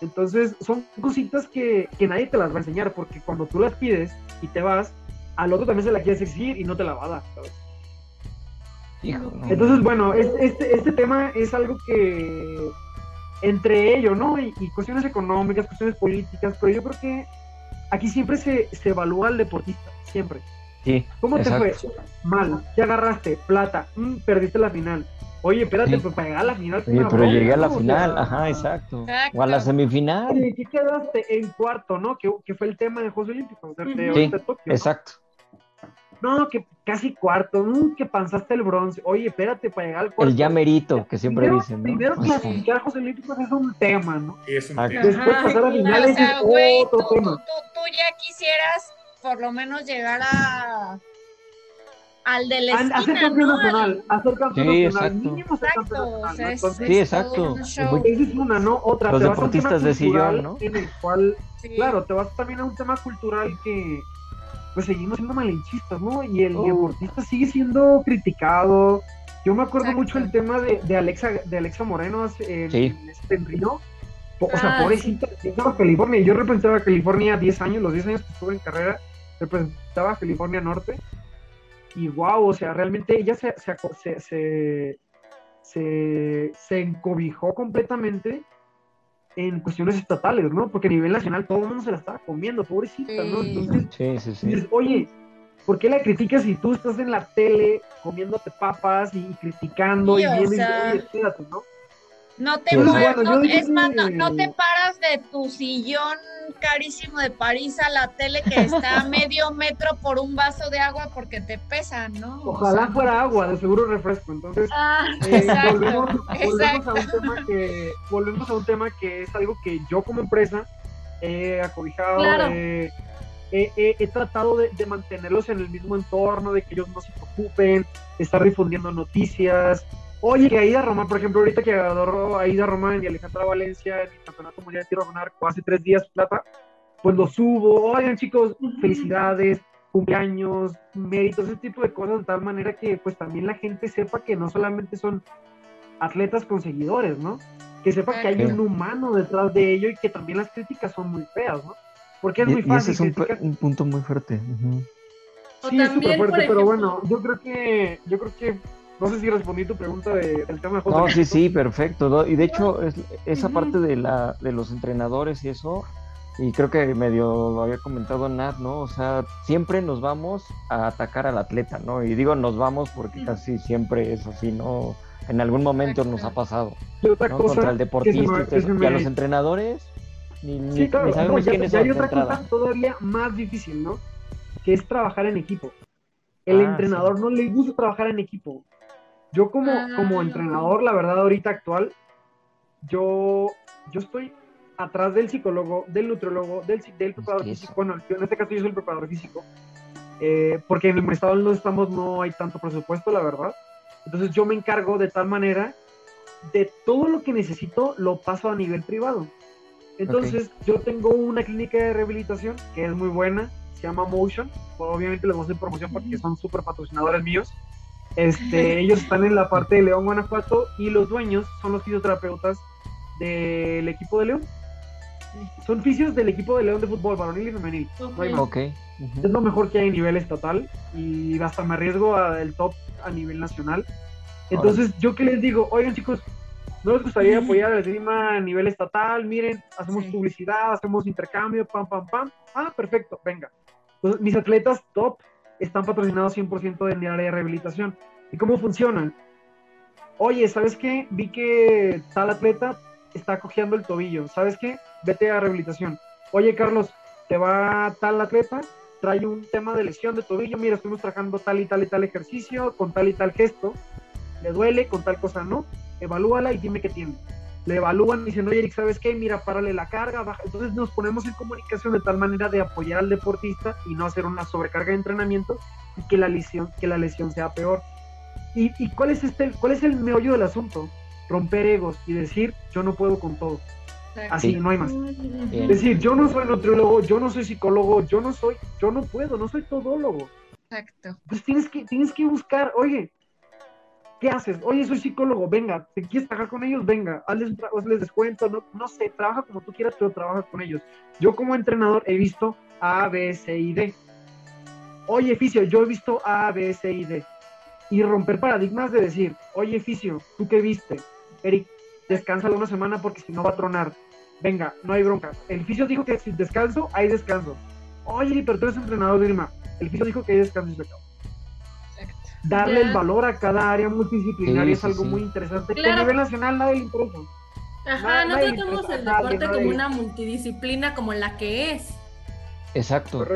Entonces, son cositas que, que nadie te las va a enseñar, porque cuando tú las pides y te vas, al otro también se la quieres exigir y no te la va a dar. Entonces, bueno, este, este tema es algo que entre ellos, ¿no? Y, cuestiones económicas, cuestiones políticas, pero yo creo que aquí siempre se, se evalúa al deportista, siempre. Sí, ¿Cómo te fue? Mal, ya agarraste plata, mm, perdiste la final. Oye, espérate, pues para llegar a la final. Oye, pero llegué a la final, ajá, exacto. O a la semifinal. ¿Qué quedaste en cuarto, no? Que, que fue el tema de Juegos Olímpicos. sí, exacto. No, que casi cuarto, mm, que panzaste el bronce. Oye, espérate para llegar al cuarto. El llamerito, que siempre dicen, ¿no? Primero clasificar a José Olímpicos es un tema, ¿no? es un tema. Después pasar a finales es otro tema. Tú, ya quisieras por lo menos llegar a al del la esquina, hacer campeón ¿no? nacional, hacer campeón sí, nacional, exacto. mínimo ser campeón nacional. O sea, Entonces, sí, exacto. Esa es una, ¿no? Otra. Los deportistas de sillón, ¿no? En el cual, sí. claro, te vas también a un tema cultural que pues seguimos siendo malinchistas, ¿no? Y el oh. deportista sigue siendo criticado. Yo me acuerdo mucho el tema de, de, Alexa, de Alexa Moreno en, sí. este Río, O sea, ah, pobrecita, representaba California. Yo representaba California 10 años, los 10 años que estuve en carrera, representaba California Norte. Y wow, o sea, realmente ella se, se, se, se, se encobijó completamente en cuestiones estatales, ¿no? Porque a nivel nacional todo el mundo se la estaba comiendo, pobrecita, ¿no? Entonces, sí, sí, sí. oye, ¿por qué la criticas si tú estás en la tele comiéndote papas y, criticando y viendo, y, oye, ¿no? No te mueves, no, es más, no, te de tu sillón carísimo de París a la tele que está a medio metro por un vaso de agua porque te pesa, ¿no? Ojalá fuera agua, de seguro refresco. Entonces, ah, eh, volvemos, a un tema que, volvemos a un tema que es algo que yo como empresa he acobijado, eh, he, tratado de, de, mantenerlos en el mismo entorno, de que ellos no se preocupen, estar difundiendo noticias, Oye, que Aida Román, por ejemplo, ahorita que adoró Aida Román y Alejandra Valencia en el Campeonato Mundial de Tiro con Arco hace tres días plata, pues lo subo. Oigan, chicos, felicidades, cumpleaños, méritos, ese tipo de cosas, de tal manera que pues también la gente sepa que no solamente son atletas conseguidores, ¿no? Que sepa que hay un humano detrás de ello y que también las críticas son muy feas, ¿no? Porque es muy fácil. ese es un, punto muy fuerte. Sí, es súper fuerte, pero bueno, yo creo que, yo creo que no sé si respondí tu pregunta de, del tema de No, sí, sí, perfecto. Y de hecho, es, esa parte de, la, de los entrenadores y eso, y creo que medio lo había comentado Nat, ¿no? O sea, siempre nos vamos a atacar al atleta, ¿no? Y digo nos vamos porque casi siempre es así, ¿no? En algún momento nos ha pasado. ¿no? Contra el deportista y, a los entrenadores, ni, ni, sabemos quiénes hay otra cosa todavía más difícil, ¿no? Que es trabajar en equipo. El ah, entrenador no le gusta trabajar en equipo. Yo como, como ah. entrenador, la verdad, ahorita actual, yo, yo estoy atrás del psicólogo, del nutriólogo, del, del preparador físico. Bueno, en este caso yo soy el preparador físico, eh, porque en el estado donde estamos no hay tanto presupuesto, la verdad. Entonces yo me encargo de tal manera de todo lo que necesito lo paso a nivel privado. Entonces yo tengo una clínica de rehabilitación que es muy buena, se llama Motion. Obviamente les voy a hacer promoción porque son súper patrocinadores míos. Este, ellos están en la parte de León, Guanajuato, y los dueños son los fisioterapeutas del equipo de León. Son fisios del equipo de León de fútbol, varonil y femenil. Es lo mejor que hay a nivel estatal y hasta me arriesgo al top a nivel nacional. Entonces, ¿yo qué les digo? Oigan, chicos, ¿no les gustaría apoyar al clima a nivel estatal? Miren, hacemos publicidad, hacemos intercambio, pam, pam, pam. Ah, perfecto, venga. Entonces, mis atletas top están patrocinados 100% en el área de rehabilitación. ¿Y cómo funcionan? Oye, ¿sabes qué? Vi que tal atleta está cojeando el tobillo. ¿Sabes qué? Vete a rehabilitación. Oye, Carlos, te va tal atleta, trae un tema de lesión de tobillo. Mira, estamos trabajando tal y tal y tal ejercicio, con tal y tal gesto. Le duele, con tal cosa no. Evalúala y dime qué tiene le evalúan diciendo, oye, Eric, ¿sabes qué? Mira, párale la carga, baja. Entonces nos ponemos en comunicación de tal manera de apoyar al deportista y no hacer una sobrecarga de entrenamiento y que la lesión, que la lesión sea peor. ¿Y, y cuál, es este, cuál es el meollo del asunto? Romper egos y decir, yo no puedo con todo. Así, no hay más. Es decir, yo no soy nutriólogo, yo no soy psicólogo, yo no soy, yo no puedo, no soy todólogo. Exacto. Pues tienes que, tienes que buscar, oye, ¿Qué haces? Oye, soy psicólogo, venga, ¿te quieres trabajar con ellos? Venga, hazles, hazles descuento, no, no sé, trabaja como tú quieras, pero trabaja con ellos. Yo como entrenador he visto A, B, C y D. Oye, Fisio, yo he visto A, B, C y D. Y romper paradigmas de decir, oye, Fisio, ¿tú qué viste? Eric, descansa una semana porque si no va a tronar. Venga, no hay bronca. El Fisio dijo que si descanso, hay descanso. Oye, pero tú eres entrenador Irma. El Fisio dijo que hay descanso y se acabó darle el valor a cada área multidisciplinaria es algo muy interesante que a nivel nacional nadie le interesa. Ajá, no tratamos el deporte como una multidisciplina como la que es. Exacto.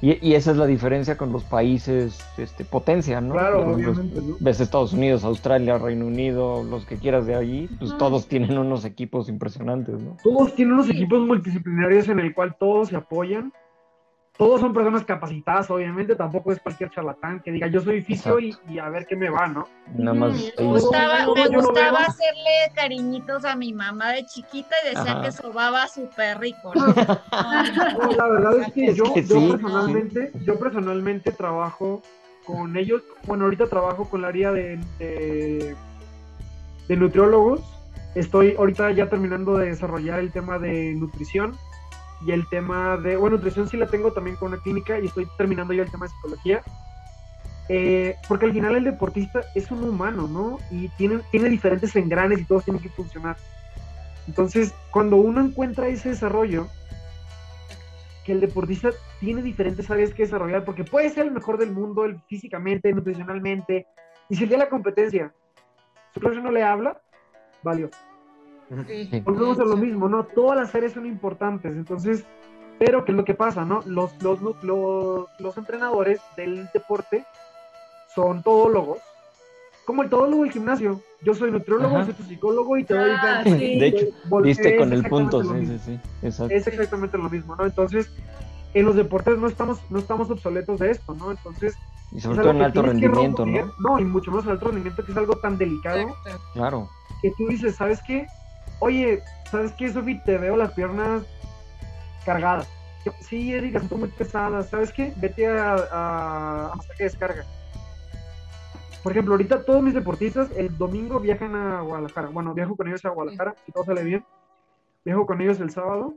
Y, y, esa es la diferencia con los países este, potencia, ¿no? Claro, obviamente. Ves Estados Unidos, Australia, Reino Unido, los que quieras de allí, pues todos tienen unos equipos impresionantes, ¿no? Todos tienen unos equipos multidisciplinarios en el cual todos se apoyan todos son personas capacitadas, obviamente, tampoco es cualquier charlatán que diga yo soy fisio y, a ver qué me va, ¿no? Nada más. Me gustaba, me gustaba hacerle cariñitos a mi mamá de chiquita y decía que sobaba súper rico. ¿no? la verdad es que yo, yo personalmente, yo personalmente trabajo con ellos, bueno, ahorita trabajo con el área de, de, de nutriólogos Estoy ahorita ya terminando de desarrollar el tema de nutrición y el tema de, bueno, nutrición sí la tengo también con una clínica y estoy terminando ya el tema de psicología. Eh, porque al final el deportista es un humano, ¿no? Y tiene, tiene diferentes engranes y todos tienen que funcionar. Entonces, cuando uno encuentra ese desarrollo, que el deportista tiene diferentes áreas que desarrollar, porque puede ser el mejor del mundo físicamente, nutricionalmente, y si el día de la competencia su clase no le habla, valió. Sí. Volvemos a lo mismo, ¿no? Todas las áreas son importantes, entonces, pero ¿qué es lo que pasa, no? Los, los, los, los entrenadores del deporte son todólogos, como el todólogo del gimnasio. Yo soy nutriólogo, soy tu psicólogo y te doy... Ah, de hecho, viste con el punto, sí, sí, sí, exacto. Es exactamente lo mismo, ¿no? Entonces, en los deportes no estamos, no estamos obsoletos de esto, ¿no? Entonces... Y sobre todo en alto rendimiento, ¿no? No, y mucho más en alto rendimiento, que es algo tan delicado. Claro. Que tú dices, ¿sabes qué? Oye, ¿sabes qué, Sofi? Te veo las piernas cargadas. Sí, Erika, son muy pesadas. ¿Sabes qué? Vete a, a, a que descarga por ejemplo, ahorita todos mis deportistas el domingo viajan a Guadalajara. Bueno, viajo con ellos a Guadalajara, si todo sale bien. Viajo con ellos el sábado,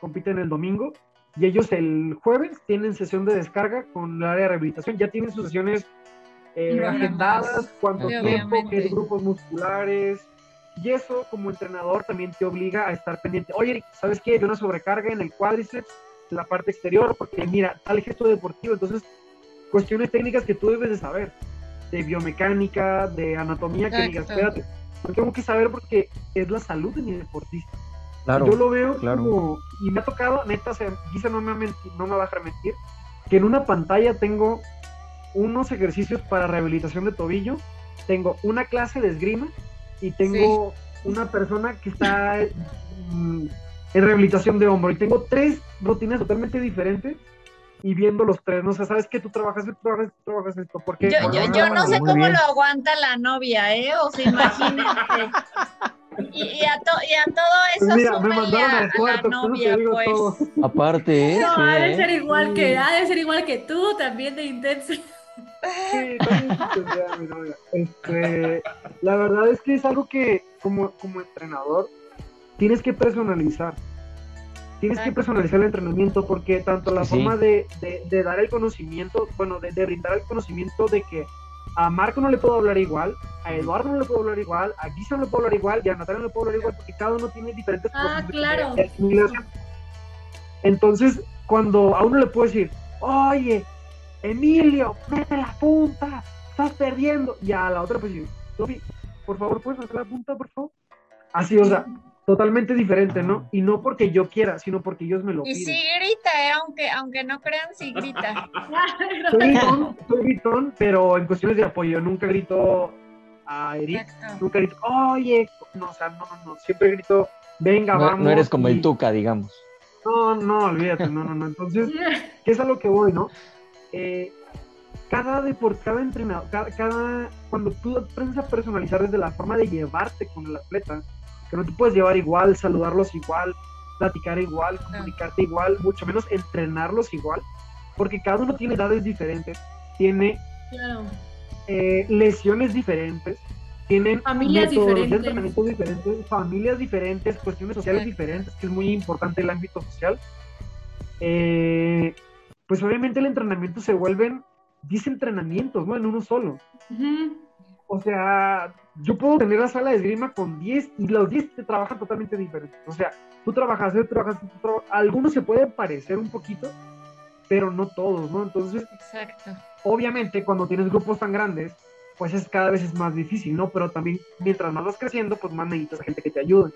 compiten el domingo y ellos el jueves tienen sesión de descarga con el área de rehabilitación. Ya tienen sus sesiones eh, agendadas, cuánto tiempo, qué grupos musculares. Y eso, como entrenador, también te obliga a estar pendiente. Oye, ¿sabes qué? Hay una sobrecarga en el cuádriceps, en la parte exterior, porque mira, tal gesto deportivo. Entonces, cuestiones técnicas que tú debes de saber de biomecánica, de anatomía, que digas, espérate, tengo que saber porque es la salud de mi deportista. Claro, Yo lo veo como, y me ha tocado, neta, o sea, no me, no me va a mentir, que en una pantalla tengo unos ejercicios para rehabilitación de tobillo, tengo una clase de esgrima y tengo una persona que está en rehabilitación de hombro y tengo tres rutinas totalmente diferentes y viendo los tres, no sé, ¿sabes qué? Tú trabajas, tú trabajas, tú trabajas esto. Porque, yo, yo, yo no sé cómo lo aguanta la novia, ¿eh? O sea, imagínate. Y, a, to, y, a, todo eso pues mira, me mandaron a, a, la novia, pues. Aparte, ¿eh? No, ha de ser igual que, ha de ser igual que tú, también de intenso. Sí, también mi novia. Este, la verdad es que es algo que como, como entrenador tienes que personalizar. Tienes que personalizar el entrenamiento porque tanto la forma de, de, dar el conocimiento, bueno, de, brindar el conocimiento de que a Marco no le puedo hablar igual, a Eduardo no le puedo hablar igual, a Guisa no le puedo hablar igual y a Natalia no le puedo hablar igual porque cada uno tiene diferentes ah, claro. Entonces, cuando a uno le puedo decir, oye, Emilio, mete la punta, estás perdiendo, y a la otra pues Sofi, por favor, ¿puedes meter la punta, por favor? Así, o sea, totalmente diferente, ¿no? Y no porque yo quiera, sino porque ellos me lo piden. Y sí grita, ¿eh? aunque, aunque no crean, sí grita. soy gritón, soy gritón, pero en cuestiones de apoyo, nunca grito a Eric, nunca grito, oye, no, o sea, no, no, siempre grito, venga, vamos. No eres como el Tuca, digamos. No, no, olvídate, no, no, no. Entonces, ¿qué es a lo que voy, no? Eh, cada deporte, cada entrenador, cada, cada, cuando tú aprendes a personalizar desde la forma de llevarte con el atleta, que no te puedes llevar igual, saludarlos igual, platicar igual, comunicarte igual, mucho menos entrenarlos igual, porque cada uno tiene edades diferentes, tiene eh, lesiones diferentes, tienen familias diferentes. diferentes, familias diferentes, cuestiones sociales diferentes, que es muy importante el ámbito social. Eh, pues obviamente el entrenamiento se vuelven 10 entrenamientos, ¿no? En uno solo. O sea, yo puedo tener la sala de esgrima con 10 y los 10 te trabajan totalmente diferentes. O sea, tú trabajas, tú trabajas, tú trabajas. Algunos se pueden parecer un poquito, pero no todos, ¿no? Entonces, Exacto. obviamente, cuando tienes grupos tan grandes, pues es cada vez es más difícil, ¿no? Pero también, mientras más vas creciendo, pues más necesitas gente que te ayude.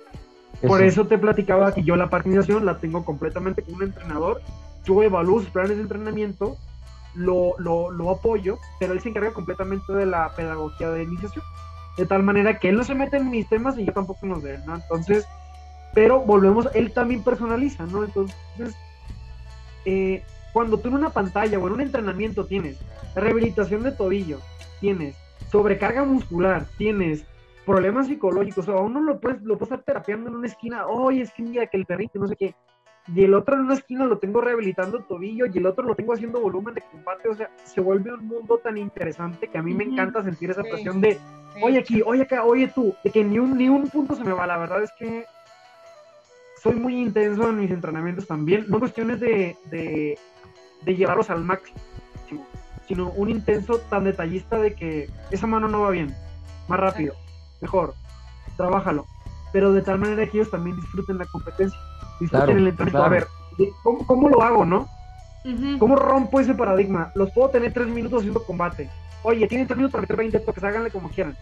Por eso te platicaba que yo la participación la tengo completamente con un entrenador. Yo evalúo sus planes de entrenamiento lo, lo, lo apoyo, pero él se encarga completamente de la pedagogía de iniciación. De tal manera que él no se mete en mis temas y yo tampoco nos de ¿no? Entonces, pero volvemos, él también personaliza, ¿no? Entonces, eh, cuando tú en una pantalla o en un entrenamiento tienes rehabilitación de tobillo, tienes sobrecarga muscular, tienes problemas psicológicos, o a uno lo puedes, lo puedes estar terapiando en una esquina, oye, es que mira que el perrito, no sé qué, y el otro en una esquina lo tengo rehabilitando tobillo y el otro lo tengo haciendo volumen de combate, o sea, se vuelve un mundo tan interesante que a mí me encanta sentir esa presión de, oye aquí, oye acá, oye tú, de que ni un, ni un punto se me va, la verdad es que soy muy intenso en mis entrenamientos también, no cuestiones de, de, de llevarlos al máximo, sino un intenso tan detallista de que esa mano no va bien, más rápido, mejor, trabájalo, pero de tal manera que ellos también disfruten la competencia, disfruten el entrenamiento. A ver, ¿cómo, lo hago, no? ¿Cómo rompo ese paradigma? Los puedo tener tres minutos haciendo combate. Oye, tienen tres minutos para meter 20 toques, háganle como quieran.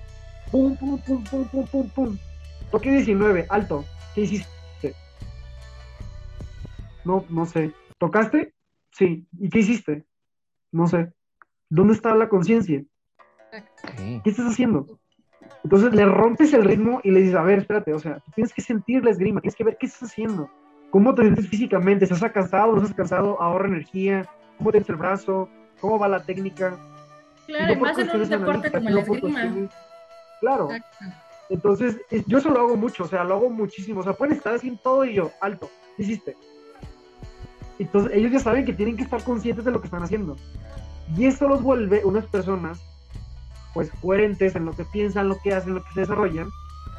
Pum, pum, pum, pum, pum, pum, pum. Toque 19, alto. ¿Qué hiciste? No, no sé. ¿Tocaste? Sí. ¿Y qué hiciste? No sé. ¿Dónde está la conciencia? ¿Qué estás haciendo? Entonces le rompes el ritmo y le dices, a ver, espérate, o sea, tienes que sentir la esgrima, tienes que ver qué estás haciendo, cómo te sientes físicamente, ¿estás cansado, no estás cansado, ahorra energía, cómo tienes el brazo, cómo va la técnica. Claro, y más en un deporte como la esgrima. Claro. Entonces, yo eso lo hago mucho, o sea, lo hago muchísimo, o sea, pueden estar haciendo todo y yo, alto, ¿qué hiciste? Entonces, ellos ya saben que tienen que estar conscientes de lo que están haciendo. Y eso los vuelve unas personas, pues, coherentes en lo que piensan, lo que hacen, lo que se desarrollan,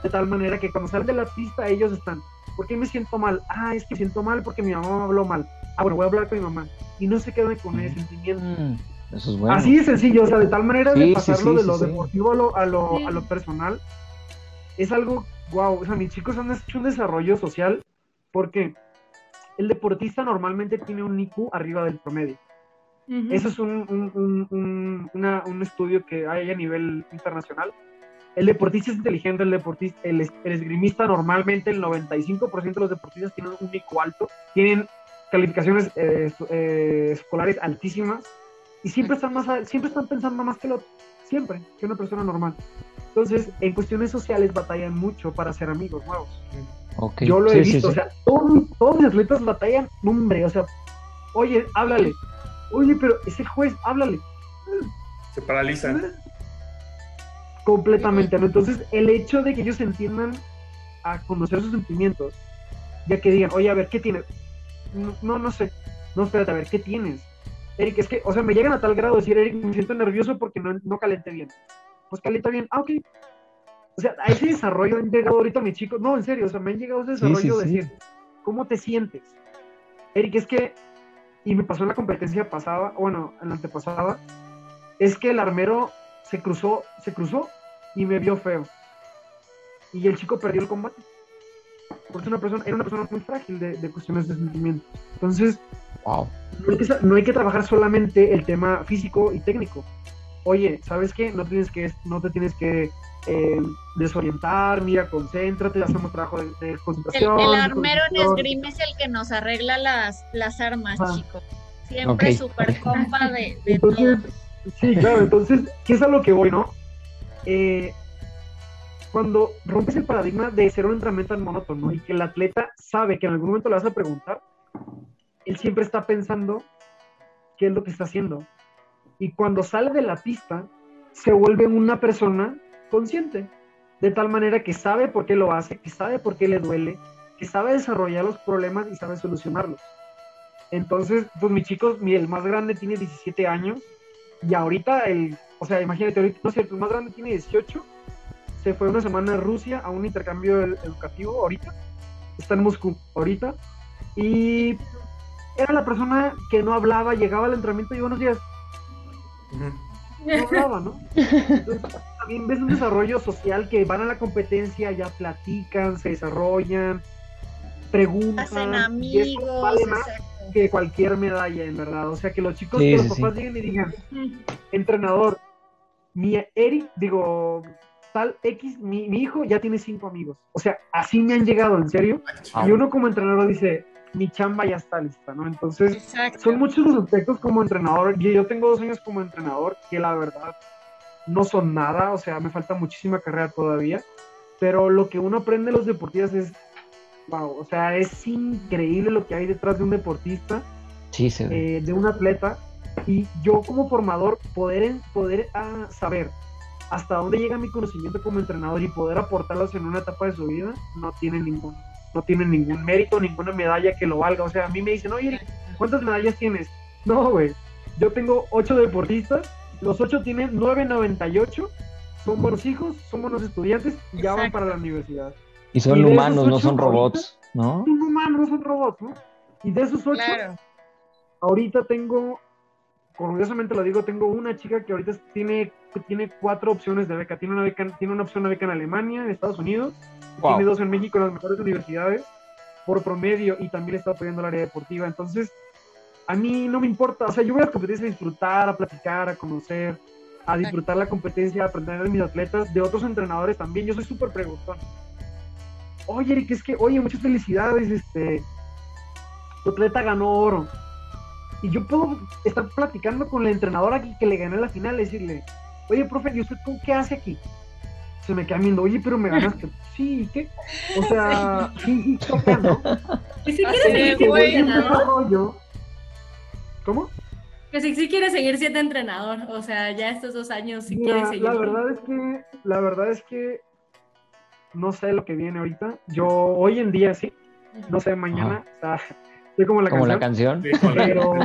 de tal manera que cuando salen de la pista, ellos están, ¿por qué me siento mal? Ah, es que me siento mal porque mi mamá me habló mal. Ah, bueno, voy a hablar con mi mamá. Y no se quedan con ese sentimiento. Mm, eso es bueno. Así de sencillo, o sea, de tal manera de pasarlo de lo deportivo a lo, a lo, a lo personal, es algo, wow, o sea, mis chicos han hecho un desarrollo social porque el deportista normalmente tiene un IQ arriba del promedio. Eso es un, un, estudio que hay a nivel internacional. El deportista es inteligente, el deportista, el, esgrimista normalmente, el 95% de los deportistas tienen un IQ alto, tienen calificaciones eh, eh, escolares altísimas y siempre están, más, siempre están pensando más que lo siempre, que una persona normal. Entonces, en cuestiones sociales batallan mucho para ser amigos nuevos. Yo lo he visto, o sea, todos, los atletas batallan, hombre, o sea, oye, háblale, oye, pero ese juez, háblale. Se paralizan. Completamente, ¿no? Entonces, el hecho de que ellos entiendan a conocer sus sentimientos, ya que digan, oye, a ver, ¿qué tienes? No, no, sé, no, espérate, a ver, ¿qué tienes? Eric, es que, o sea, me llegan a tal grado de decir, Eric, me siento nervioso porque no, no calenté bien. Pues calienta bien, ah, ok, o sea, a ese desarrollo han llegado ahorita mis chicos, no, en serio, o sea, me han llegado a ese desarrollo de decir, ¿cómo te sientes? Eric, es que, y me pasó en la competencia pasada, bueno, en la antepasada, es que el armero se cruzó, se cruzó y me vio feo. Y el chico perdió el combate. Porque una persona, era una persona muy frágil de, de cuestiones de sentimiento. Entonces, wow. no, hay que, no hay que trabajar solamente el tema físico y técnico. Oye, ¿sabes qué? No, tienes que, no te tienes que eh, desorientar, mira, concéntrate, hacemos trabajo de, concentración. El, armero en esgrima es el que nos arregla las, las armas, ah. chicos. Siempre super compa de, entonces, Sí, claro, entonces, ¿qué es a lo que voy, no? Eh, cuando rompes el paradigma de ser un entrenamiento tan monótono y que el atleta sabe que en algún momento le vas a preguntar, él siempre está pensando qué es lo que está haciendo. Y cuando sale de la pista, se vuelve una persona consciente, de tal manera que sabe por qué lo hace, que sabe por qué le duele, que sabe desarrollar los problemas y sabe solucionarlos. Entonces, pues mi chico, mi, el más grande tiene 17 años y ahorita el, o sea, imagínate, ahorita, no sé, el más grande tiene 18, se fue una semana a Rusia a un intercambio educativo ahorita, está en Moscú ahorita y era la persona que no hablaba, llegaba al entrenamiento y buenos días. No hablaba, ¿no? también ves un desarrollo social que van a la competencia, ya platican, se desarrollan, preguntan. Hacen amigos. vale más que cualquier medalla, en verdad. O sea, que los chicos, que los papás lleguen y digan, entrenador, mi Eric, digo, tal X, mi, hijo ya tiene cinco amigos. O sea, así me han llegado, en serio. Y uno como entrenador dice, mi chamba ya está lista, ¿no? Entonces, son muchos los aspectos como entrenador. Y yo tengo dos años como entrenador que la verdad no son nada, o sea, me falta muchísima carrera todavía, pero lo que uno aprende de los deportistas es, wow, o sea, es increíble lo que hay detrás de un deportista, sí, eh, de un atleta, y yo como formador poder, poder ah, saber hasta dónde llega mi conocimiento como entrenador y poder aportarlos en una etapa de su vida, no tiene ningún, no tiene ningún mérito, ninguna medalla que lo valga. O sea, a mí me dicen, oye, ¿cuántas medallas tienes? No, güey, yo tengo ocho deportistas, los ocho tienen 9.98, son buenos hijos, son buenos estudiantes y ya van para la universidad. Y son humanos, no son robots, ¿no? Son humanos, no son robots, ¿no? Y de esos ocho, ahorita tengo, orgullosamente lo digo, tengo una chica que ahorita tiene, tiene cuatro opciones de beca. Tiene una, beca, tiene una opción de beca en Alemania, en Estados Unidos, tiene dos en México, en las mejores universidades, por promedio, y también está apoyando el área deportiva. Entonces, a mí no me importa, o sea, yo voy a la competencia a disfrutar, a platicar, a conocer, a disfrutar la competencia, a aprender de mis atletas, de otros entrenadores también. Yo soy súper preguntón. Oye, Eric, es que, oye, muchas felicidades, este, tu atleta ganó oro. Y yo puedo estar platicando con el entrenador aquí que le gané la final y decirle, oye, profe, ¿y usted qué hace aquí? Se me queda viendo, oye, pero me ganaste. sí, ¿qué? O sea, sí, sí, ¿no? Y si quieres seguir siendo ¿Cómo? Que si, si quieres seguir siendo entrenador, o sea, ya estos dos años, si quieres seguir. La verdad es que, la verdad es que no sé lo que viene ahorita. Yo hoy en día sí, no sé mañana, o sea, soy como la como canción. la canción. Pero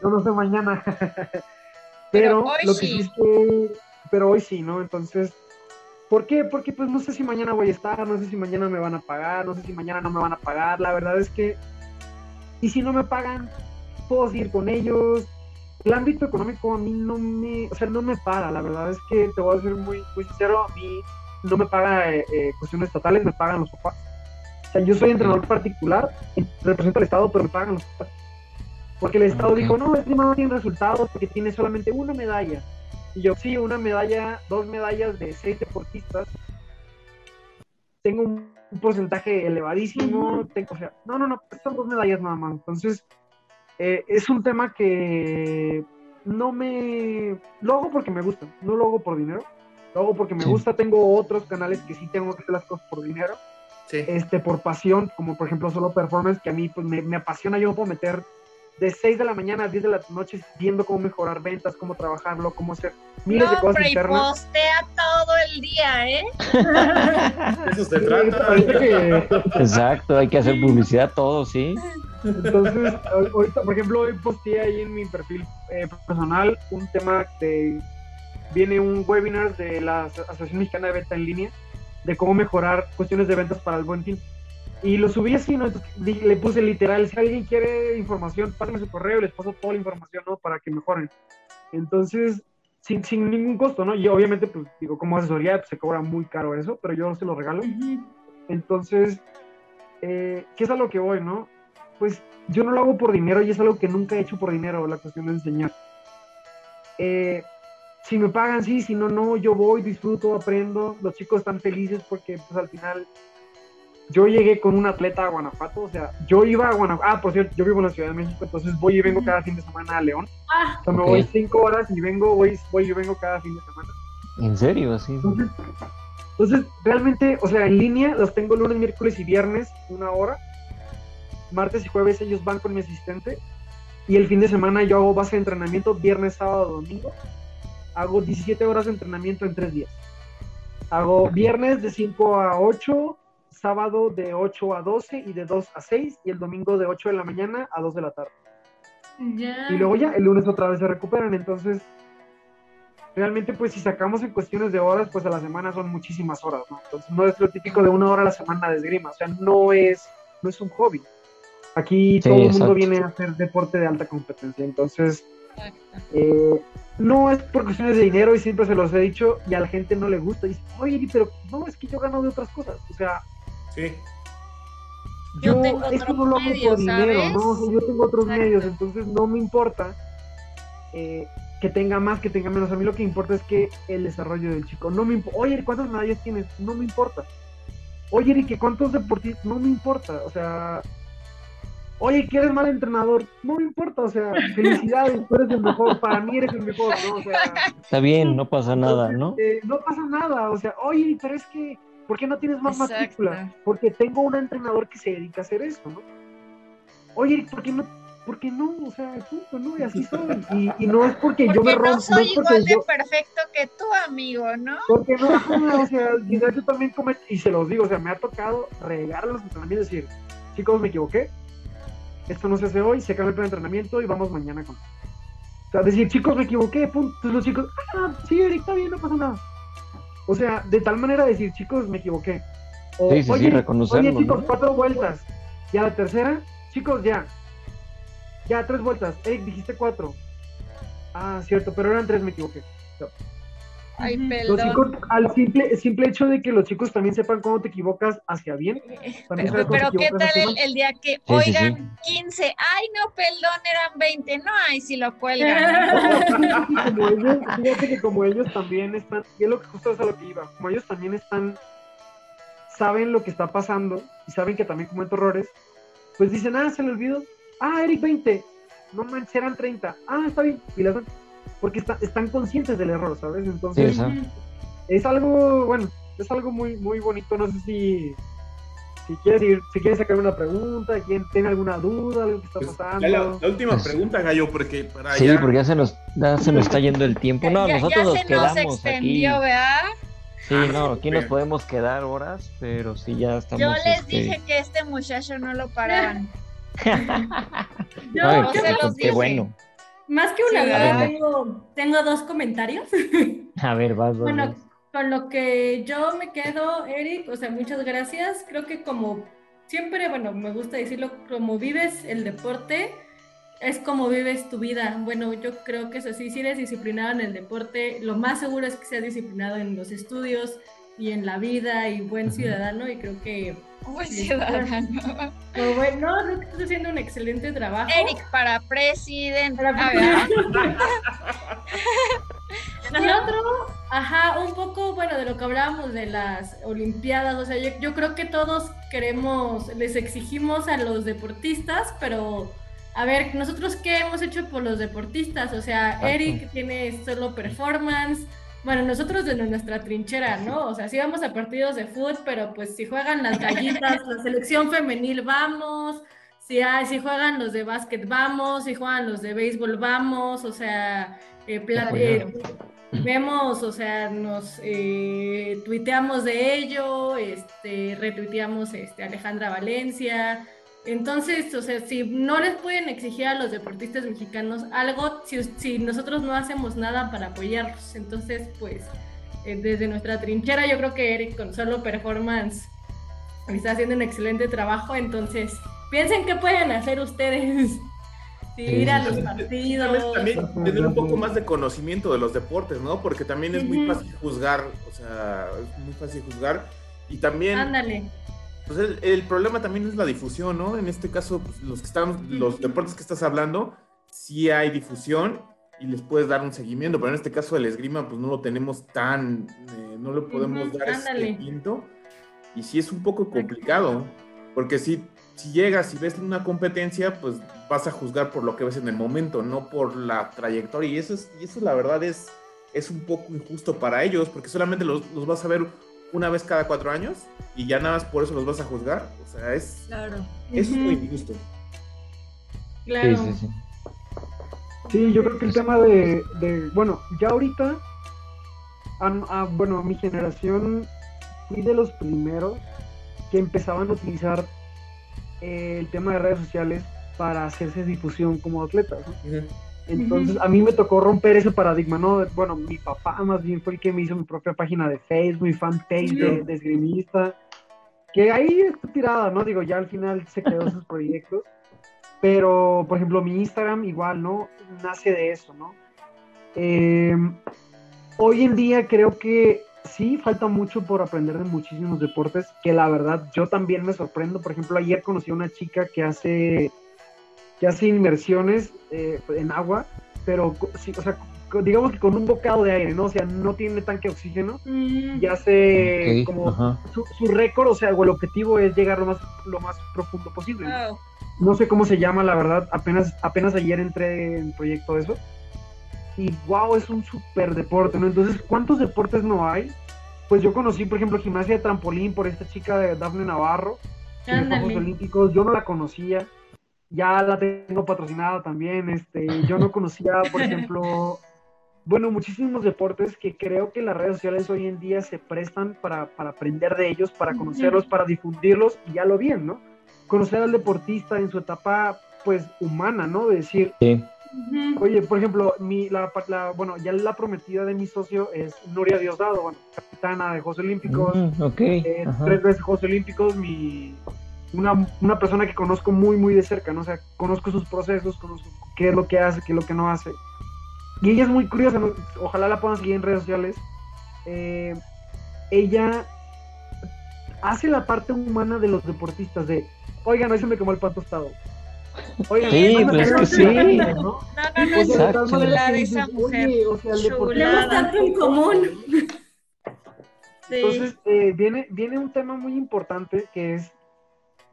yo no sé mañana. pero, lo que sí es que, pero hoy sí, ¿no? Entonces, ¿por qué? Porque pues no sé si mañana voy a estar, no sé si mañana me van a pagar, no sé si mañana no me van a pagar. La verdad es que, y si no me pagan, puedo seguir con ellos. El ámbito económico a mí no me, o sea, no me para. La verdad es que te voy a ser muy, muy sincero, a mí no me paga eh, eh, cuestiones estatales, me pagan los papás. O sea, yo soy entrenador particular, represento al Estado, pero me pagan los papás. Porque el Estado dijo, no, este no tiene resultados porque tiene solamente una medalla. Y yo, sí, una medalla, dos medallas de seis deportistas. Tengo un, porcentaje elevadísimo. Tengo, o sea, no, no, no, son dos medallas nada más. Entonces, eh, es un tema que no me... Lo hago porque me gusta, no lo hago por dinero Luego, porque me gusta, tengo otros canales que sí tengo que hacer las cosas por dinero. Este, por pasión, como por ejemplo solo performance, que a mí pues, me, apasiona, yo puedo meter de 6 de la mañana a 10 de la noche viendo cómo mejorar ventas, cómo trabajarlo, cómo hacer miles de cosas y postea todo el día, ¿eh? Eso se trata. Exacto, hay que hacer publicidad todo, sí. Entonces, ahorita, por ejemplo, hoy posteé ahí en mi perfil eh, personal un tema de viene un webinar de la Asociación Mexicana de Venta en Línea de cómo mejorar cuestiones de ventas para el buen fin. Y lo subí así, ¿no? le puse literal, si alguien quiere información, pásame su correo, les paso toda la información, ¿no? Para que mejoren. Entonces, sin, sin ningún costo, ¿no? Y obviamente, pues, digo, como asesoría, pues, se cobra muy caro eso, pero yo se lo regalo. Entonces, eh, ¿qué es a lo que voy, no? Pues yo no lo hago por dinero y es algo que nunca he hecho por dinero, la cuestión de enseñar. Eh, si me pagan, sí, si no, no, yo voy, disfruto, aprendo, los chicos están felices porque pues al final yo llegué con un atleta a Guanajuato, o sea, yo iba a Guanajuato, ah, por cierto, yo vivo en la Ciudad de México, entonces voy y vengo cada fin de semana a León, ah, o sea, me voy cinco horas y vengo, voy, voy y vengo cada fin de semana. ¿En serio? Así. Entonces, entonces, realmente, o sea, en línea los tengo lunes, miércoles y viernes, una hora, martes y jueves ellos van con mi asistente, y el fin de semana yo hago base de entrenamiento viernes, sábado, domingo, hago 17 horas de entrenamiento en tres días. Hago viernes de 5 a 8, sábado de 8 a 12 y de 2 a 6 y el domingo de 8 de la mañana a 2 de la tarde. Y luego ya el lunes otra vez se recuperan. Entonces, realmente pues si sacamos en cuestiones de horas, pues a la semana son muchísimas horas, ¿no? Entonces no es lo típico de una hora a la semana de esgrima, o sea, no es, no es un hobby. Aquí todo el mundo viene a hacer deporte de alta competencia, entonces eh, no es por cuestiones de dinero y siempre se los he dicho y a la gente no le gusta. Y dice, oye, pero no, es que yo gano de otras cosas. O sea, sí. Yo, tengo esto no lo hago por dinero, ¿no? yo tengo otros medios, entonces no me importa eh, que tenga más, que tenga menos. A mí lo que importa es que el desarrollo del chico. No me importa, oye, ¿cuántas medallas tienes? No me importa. Oye, Eric, ¿cuántos deportistas? No me importa. O sea, oye, que eres mal entrenador, no me importa, o sea, felicidades, tú eres el mejor, para mí eres el mejor, ¿no? O sea, está bien, no pasa nada, ¿no? Eh, no pasa nada, o sea, oye, pero es que, ¿por qué no tienes más matrícula? Porque tengo un entrenador que se dedica a hacer eso, ¿no? Oye, ¿por qué no porque no, o sea, punto, no, y así soy. Y, y no es porque, yo me rompo. No soy igual de perfecto que tú, amigo, ¿no? Porque no, o sea, yo también como, y se los digo, o sea, me ha tocado regar los entrenamientos y decir, chicos, me equivoqué, esto no se hace hoy, se acaba el plan de entrenamiento y vamos mañana con. O sea, decir, chicos, me equivoqué, punto. Entonces los chicos, ah, sí, Eric, está bien, no pasa nada. O sea, de tal manera decir, chicos, me equivoqué. O, sí, sí, oye, sí, oye, chicos, cuatro vueltas. Y a la tercera, chicos, ya, ya, tres vueltas. Eric, dijiste cuatro. Ah, cierto, pero eran tres, me equivoqué. Ay, perdón. Los chicos, al simple, simple hecho de que los chicos también sepan cómo te equivocas hacia bien. Pero, pero ¿qué tal el, día que, oigan, 15, ay, no, perdón, eran 20, no, ay, si lo cuelgan. como ellos, fíjate que como ellos también están, y es lo que justo es a lo que iba, como ellos también están, saben lo que está pasando y saben que también cometo errores, pues dicen, ah, se le olvidó, ah, Eric 20, no manches, eran 30, ah, está bien, y las porque están conscientes del error, ¿sabes? Entonces, es algo, bueno, es algo muy, muy bonito, no sé si, si quieres ir, si quieres sacar una pregunta, quién tiene alguna duda, algo que está pues, pasando. La, última pues, pregunta, Gallo, porque para Sí, porque ya se nos, ya se nos está yendo el tiempo. No, nosotros nos quedamos extendió, aquí. ¿verdad? Sí, no, aquí nos podemos quedar horas, pero sí ya estamos. Yo les este, dije que este muchacho no lo paraban. yo, se los qué bueno. Más que una duda, tengo, tengo, dos comentarios. A ver, vas, vas. Bueno, con lo que yo me quedo, Eric, o sea, muchas gracias. Creo que como siempre, bueno, me gusta decirlo, como vives el deporte, es como vives tu vida. Bueno, yo creo que eso sí, si eres disciplinado en el deporte, lo más seguro es que seas disciplinado en los estudios y en la vida y buen ciudadano y creo que Buen ciudadano. Pues bueno, creo que estás haciendo un excelente trabajo. Eric para presidente. y otro, ajá, un poco, bueno, de lo que hablábamos de las Olimpiadas, o sea, yo, creo que todos queremos, les exigimos a los deportistas, pero a ver, nosotros qué hemos hecho por los deportistas, o sea, Eric tiene solo performance, bueno, nosotros desde nuestra trinchera, ¿no? O sea, sí vamos a partidos de fútbol, pero pues si juegan las gallitas, la selección femenil, vamos. Si, hay, si juegan los de básquet, vamos. Si juegan los de béisbol, vamos. O sea, eh, eh vemos, o sea, nos eh, tuiteamos de ello, este, retuiteamos este, Alejandra Valencia. Entonces, o sea, si no les pueden exigir a los deportistas mexicanos algo, si, nosotros no hacemos nada para apoyarlos, entonces, pues, eh, desde nuestra trinchera, yo creo que Eric con solo performance está haciendo un excelente trabajo, entonces, piensen qué pueden hacer ustedes. ir a los partidos. También tener un poco más de conocimiento de los deportes, ¿no? Porque también es muy fácil juzgar, o sea, es muy fácil juzgar. Y también... Ándale pues el, problema también es la difusión, ¿no? En este caso, pues, los que están, los deportes que estás hablando, sí hay difusión y les puedes dar un seguimiento, pero en este caso el esgrima, pues no lo tenemos tan, eh, no le podemos dar ese seguimiento y sí es un poco complicado, porque si, si llegas y ves una competencia, pues vas a juzgar por lo que ves en el momento, no por la trayectoria. Y eso es, y eso la verdad es, es un poco injusto para ellos, porque solamente los, los vas a ver una vez cada cuatro años y ya nada más por eso los vas a juzgar. O sea, es, claro. es muy injusto. Claro. Sí, sí, sí. yo creo que el tema de, de bueno, ya ahorita, bueno, mi generación fui de los primeros que empezaban a utilizar el tema de redes sociales para hacerse difusión como atletas. ¿no? Entonces, a mí me tocó romper ese paradigma, ¿no? Bueno, mi papá más bien fue el que me hizo mi propia página de Facebook, mi fanpage de, de, esgrimista, que ahí está tirada, ¿no? Digo, ya al final se quedó esos proyectos, pero, por ejemplo, mi Instagram igual, ¿no? Nace de eso, ¿no? Em, hoy en día creo que sí, falta mucho por aprender de muchísimos deportes, que la verdad yo también me sorprendo. Por ejemplo, ayer conocí a una chica que hace que hace inmersiones eh, en agua, pero o sea, digamos que con un bocado de aire, ¿no? O sea, no tiene tanque de oxígeno mm. y hace como su, récord, o sea, o el objetivo es llegar lo más, lo más profundo posible. No sé cómo se llama, la verdad, apenas, apenas ayer entré en proyecto de eso. Y wow, es un súper deporte, ¿no? Entonces, ¿cuántos deportes no hay? Pues yo conocí, por ejemplo, gimnasia de trampolín por esta chica de Dafne Navarro, en los Juegos Olímpicos, yo no la conocía ya la tengo patrocinada también. Este, yo no conocía, por ejemplo, bueno, muchísimos deportes que creo que las redes sociales hoy en día se prestan para, para aprender de ellos, para conocerlos, para difundirlos, y ya lo bien, ¿no? Conocer al deportista en su etapa, pues, humana, ¿no? De decir, sí. Oye, por ejemplo, mi, la, bueno, ya la prometida de mi socio es Nuria Diosdado, bueno, capitana de Juegos Olímpicos, mm, eh, tres veces Juegos Olímpicos, mi, una, una, persona que conozco muy, muy de cerca, ¿no? O sea, conozco sus procesos, conozco qué es lo que hace, qué es lo que no hace. Y ella es muy curiosa, ojalá la puedan seguir en redes sociales. Eh, ella hace la parte humana de los deportistas, de, oigan, hoy se me quemó el pan tostado sí, pues es que sí. No, no, no, no chulada de esa mujer. O sea, chulada. tanto en común. Entonces, eh, viene, viene un tema muy importante que es,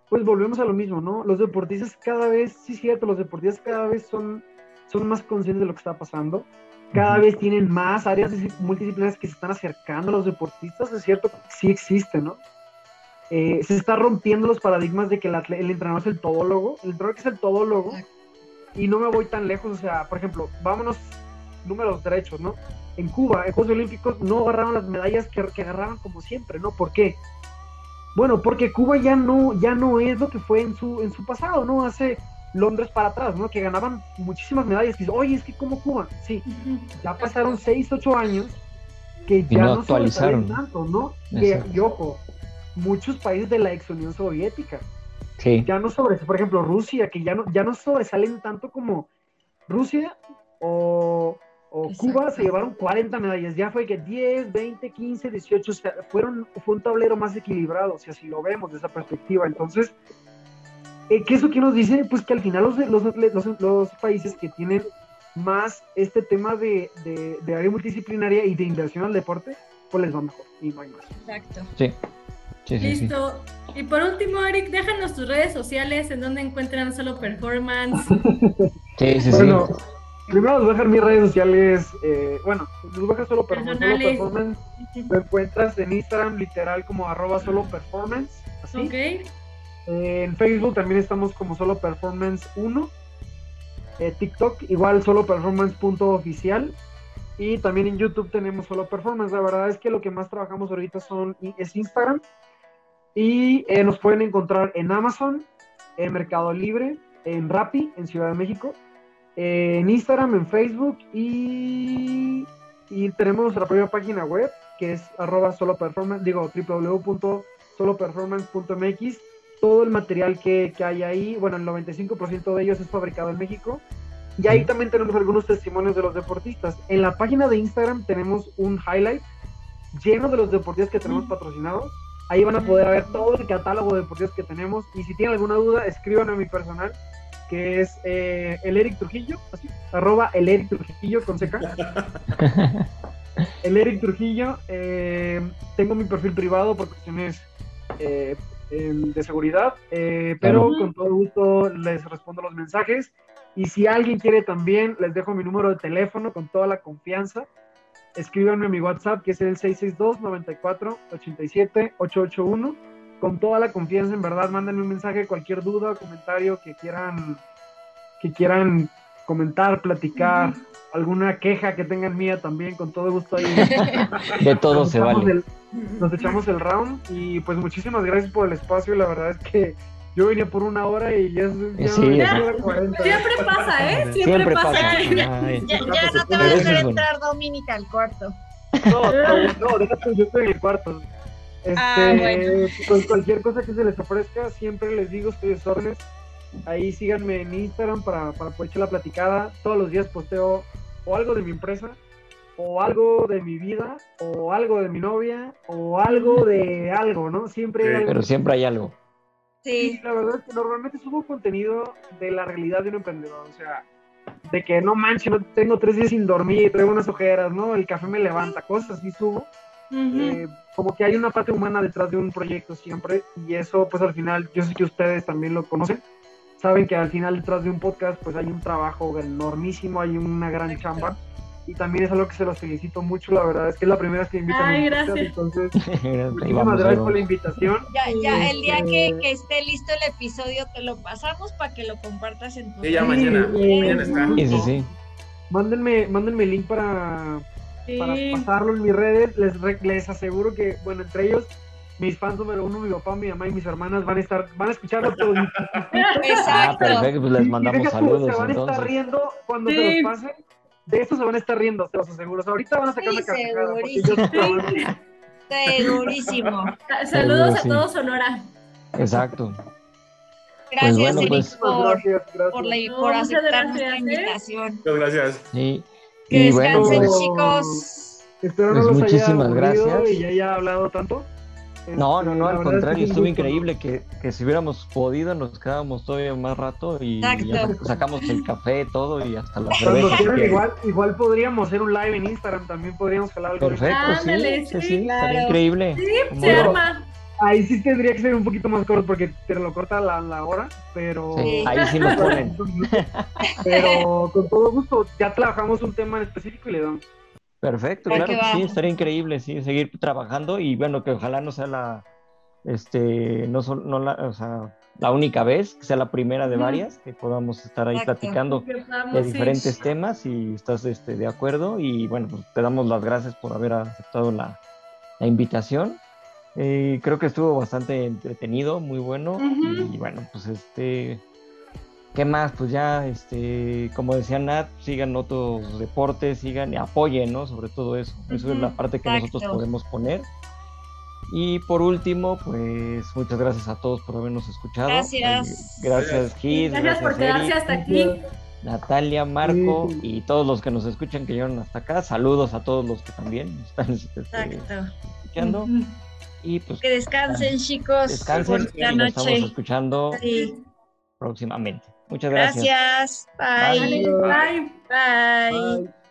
pues volvemos a lo mismo, ¿no? Los deportistas cada vez, sí, cierto, los deportistas cada vez son, son más conscientes de lo que está pasando. Cada vez tienen más áreas multidisciplinarias que se están acercando a los deportistas, es cierto, sí existe, ¿no? Eh, se está rompiendo los paradigmas de que el, el, entrenador es el todólogo, el entrenador es el todólogo, y no me voy tan lejos, o sea, por ejemplo, vámonos números derechos, ¿no? En Cuba, en Juegos Olímpicos, no agarraron las medallas que, que, agarraban como siempre, ¿no? ¿Por qué? Bueno, porque Cuba ya no, ya no es lo que fue en su, en su pasado, ¿no? Hace Londres para atrás, ¿no? Que ganaban muchísimas medallas. Y oye, es que como Cuba, sí, ya pasaron 6, 8 años que ya no, actualizaron tanto, ¿no? y ojo, muchos países de la ex Unión Soviética. Sí. Ya no sobre, por ejemplo, Rusia, que ya no, ya no sobresalen tanto como Rusia o, Cuba se llevaron 40 medallas. Ya fue que 10, 20, 15, 18, o sea, fueron, fue un tablero más equilibrado, si así lo vemos de esa perspectiva. Entonces, eh, ¿qué eso que nos dice? Pues que al final los, los, los, países que tienen más este tema de, de, de área multidisciplinaria y de inversión al deporte, pues les va mejor y no hay más. Exacto. Sí. Listo. Y por último, Eric, déjanos tus redes sociales en donde encuentran solo performance. sí, sí, bueno, Primero les voy a dejar mis redes sociales. Eh, bueno, les voy a dejar solo performance. Me encuentras en Instagram literal como arroba solo performance. Así. Ok. en Facebook también estamos como solo performance 1. Eh, TikTok igual solo performance.oficial. Y también en YouTube tenemos solo performance. La verdad es que lo que más trabajamos ahorita son, es Instagram y eh, nos pueden encontrar en Amazon, en Mercado Libre, en Rappi, en Ciudad de México, en Instagram, en Facebook y, y tenemos nuestra propia página web que es arroba solo performance, digo www.soloperformance.mx. Todo el material que, que hay ahí, bueno, el 95% de ellos es fabricado en México. Y ahí también tenemos algunos testimonios de los deportistas. En la página de Instagram tenemos un highlight lleno de los deportistas que tenemos patrocinados Ahí van a poder ver todo el catálogo de deportivos que tenemos. Y si tienen alguna duda, escriban a mi personal, que es eh, el Eric Trujillo, así, arroba el Eric Trujillo con seca. el Eric Trujillo. Eh, tengo mi perfil privado por cuestiones eh, de seguridad, pero con todo gusto les respondo los mensajes. Y si alguien quiere también, les dejo mi número de teléfono con toda la confianza escríbanme a mi WhatsApp, que es el 662-94-87-881. Con toda la confianza, en verdad, mándenme un mensaje, cualquier duda, comentario que quieran, que quieran comentar, platicar, alguna queja que tengan mía también, con todo gusto ahí. De todo se vale. nos echamos el round y pues muchísimas gracias por el espacio, la verdad es que yo venía por una hora y ya, ya, sí, ya 40. Siempre pasa, ¿eh? Siempre, pasa. Ya, no te va a dejar entrar Dominica al cuarto. No, no, no, déjate, yo estoy en el cuarto. Este, ah, bueno. Con cualquier cosa que se les ofrezca, siempre les digo, estoy de órdenes. Ahí síganme en Instagram para, para poder echar la platicada. Todos los días posteo o algo de mi empresa, o algo de mi vida, o algo de mi novia, o algo de algo, ¿no? Siempre Pero siempre hay algo. Sí. la verdad es que normalmente subo contenido de la realidad de un emprendedor, o sea, de que no manches, no tengo tres días sin dormir, traigo unas ojeras, ¿no? El café me levanta, cosas así subo. Eh, como que hay una parte humana detrás de un proyecto siempre, y eso, pues al final, yo sé que ustedes también lo conocen, saben que al final detrás de un podcast, pues hay un trabajo enormísimo, hay una gran chamba. y también es algo que se los felicito mucho, la verdad es que es la primera vez que me invitan. Ay, gracias. entonces, muchísimas gracias por la invitación. Ya, ya, el día que, este, que, esté listo el episodio te lo pasamos para que lo compartas en tu Sí, ya mañana, mañana está. Sí, sí, sí. Mándenme, mándenme el link para, para pasarlo en mis redes, les, les aseguro que, bueno, entre ellos mis fans número uno, mi papá, mi mamá y mis hermanas van a estar, van a escucharlo todo. Exacto. Ah, perfecto, pues les mandamos saludos. Se van a estar riendo cuando se los pasen de eso se van a estar riendo, se los aseguro. ahorita van a sacar una carcajada. Segurísimo. Saludos a todos, Sonora. Exacto. Gracias, pues pues, por, por, la, por aceptar nuestra ¿eh? invitación. Muchas gracias. Sí. Que y descansen, pues, chicos. Espero no los muchísimas gracias. y ya haya hablado tanto. No, no, no, al contrario, estuvo increíble que, que, si hubiéramos podido nos quedábamos todavía más rato y ya sacamos el café, todo y hasta la cerveza. igual, igual podríamos hacer un live en Instagram, también podríamos jalar algo. Perfecto, sí, sí, sí, estaría increíble. Sí, se arma. Ahí sí tendría que ser un poquito más corto porque te lo corta la, la hora, pero... ahí sí nos ponen. pero con todo gusto, ya trabajamos un tema en específico y le damos. Perfecto, claro que sí, estaría increíble, sí, seguir trabajando y bueno, que ojalá no sea la, este, no, no la, o sea, la única vez, que sea la primera de varias, que podamos estar ahí platicando de diferentes temas y estás este, de acuerdo y bueno, pues te damos las gracias por haber aceptado la, la invitación. Eh, creo que estuvo bastante entretenido, muy bueno y bueno, pues este ¿Qué más? Pues ya, este, como decía Nat, sigan otros deportes, sigan y apoyen, ¿no? Sobre todo eso. Eso es la parte que nosotros podemos poner. Y por último, pues muchas gracias a todos por habernos escuchado. Gracias. gracias, Kid. Gracias, por quedarse hasta aquí. Natalia, Marco y todos los que nos escuchan que llegaron hasta acá. Saludos a todos los que también están este, escuchando. Y pues. Que descansen, chicos. Descansen. Y nos estamos escuchando próximamente. Muchas gracias. Gracias. Bye. Bye. Bye. Bye.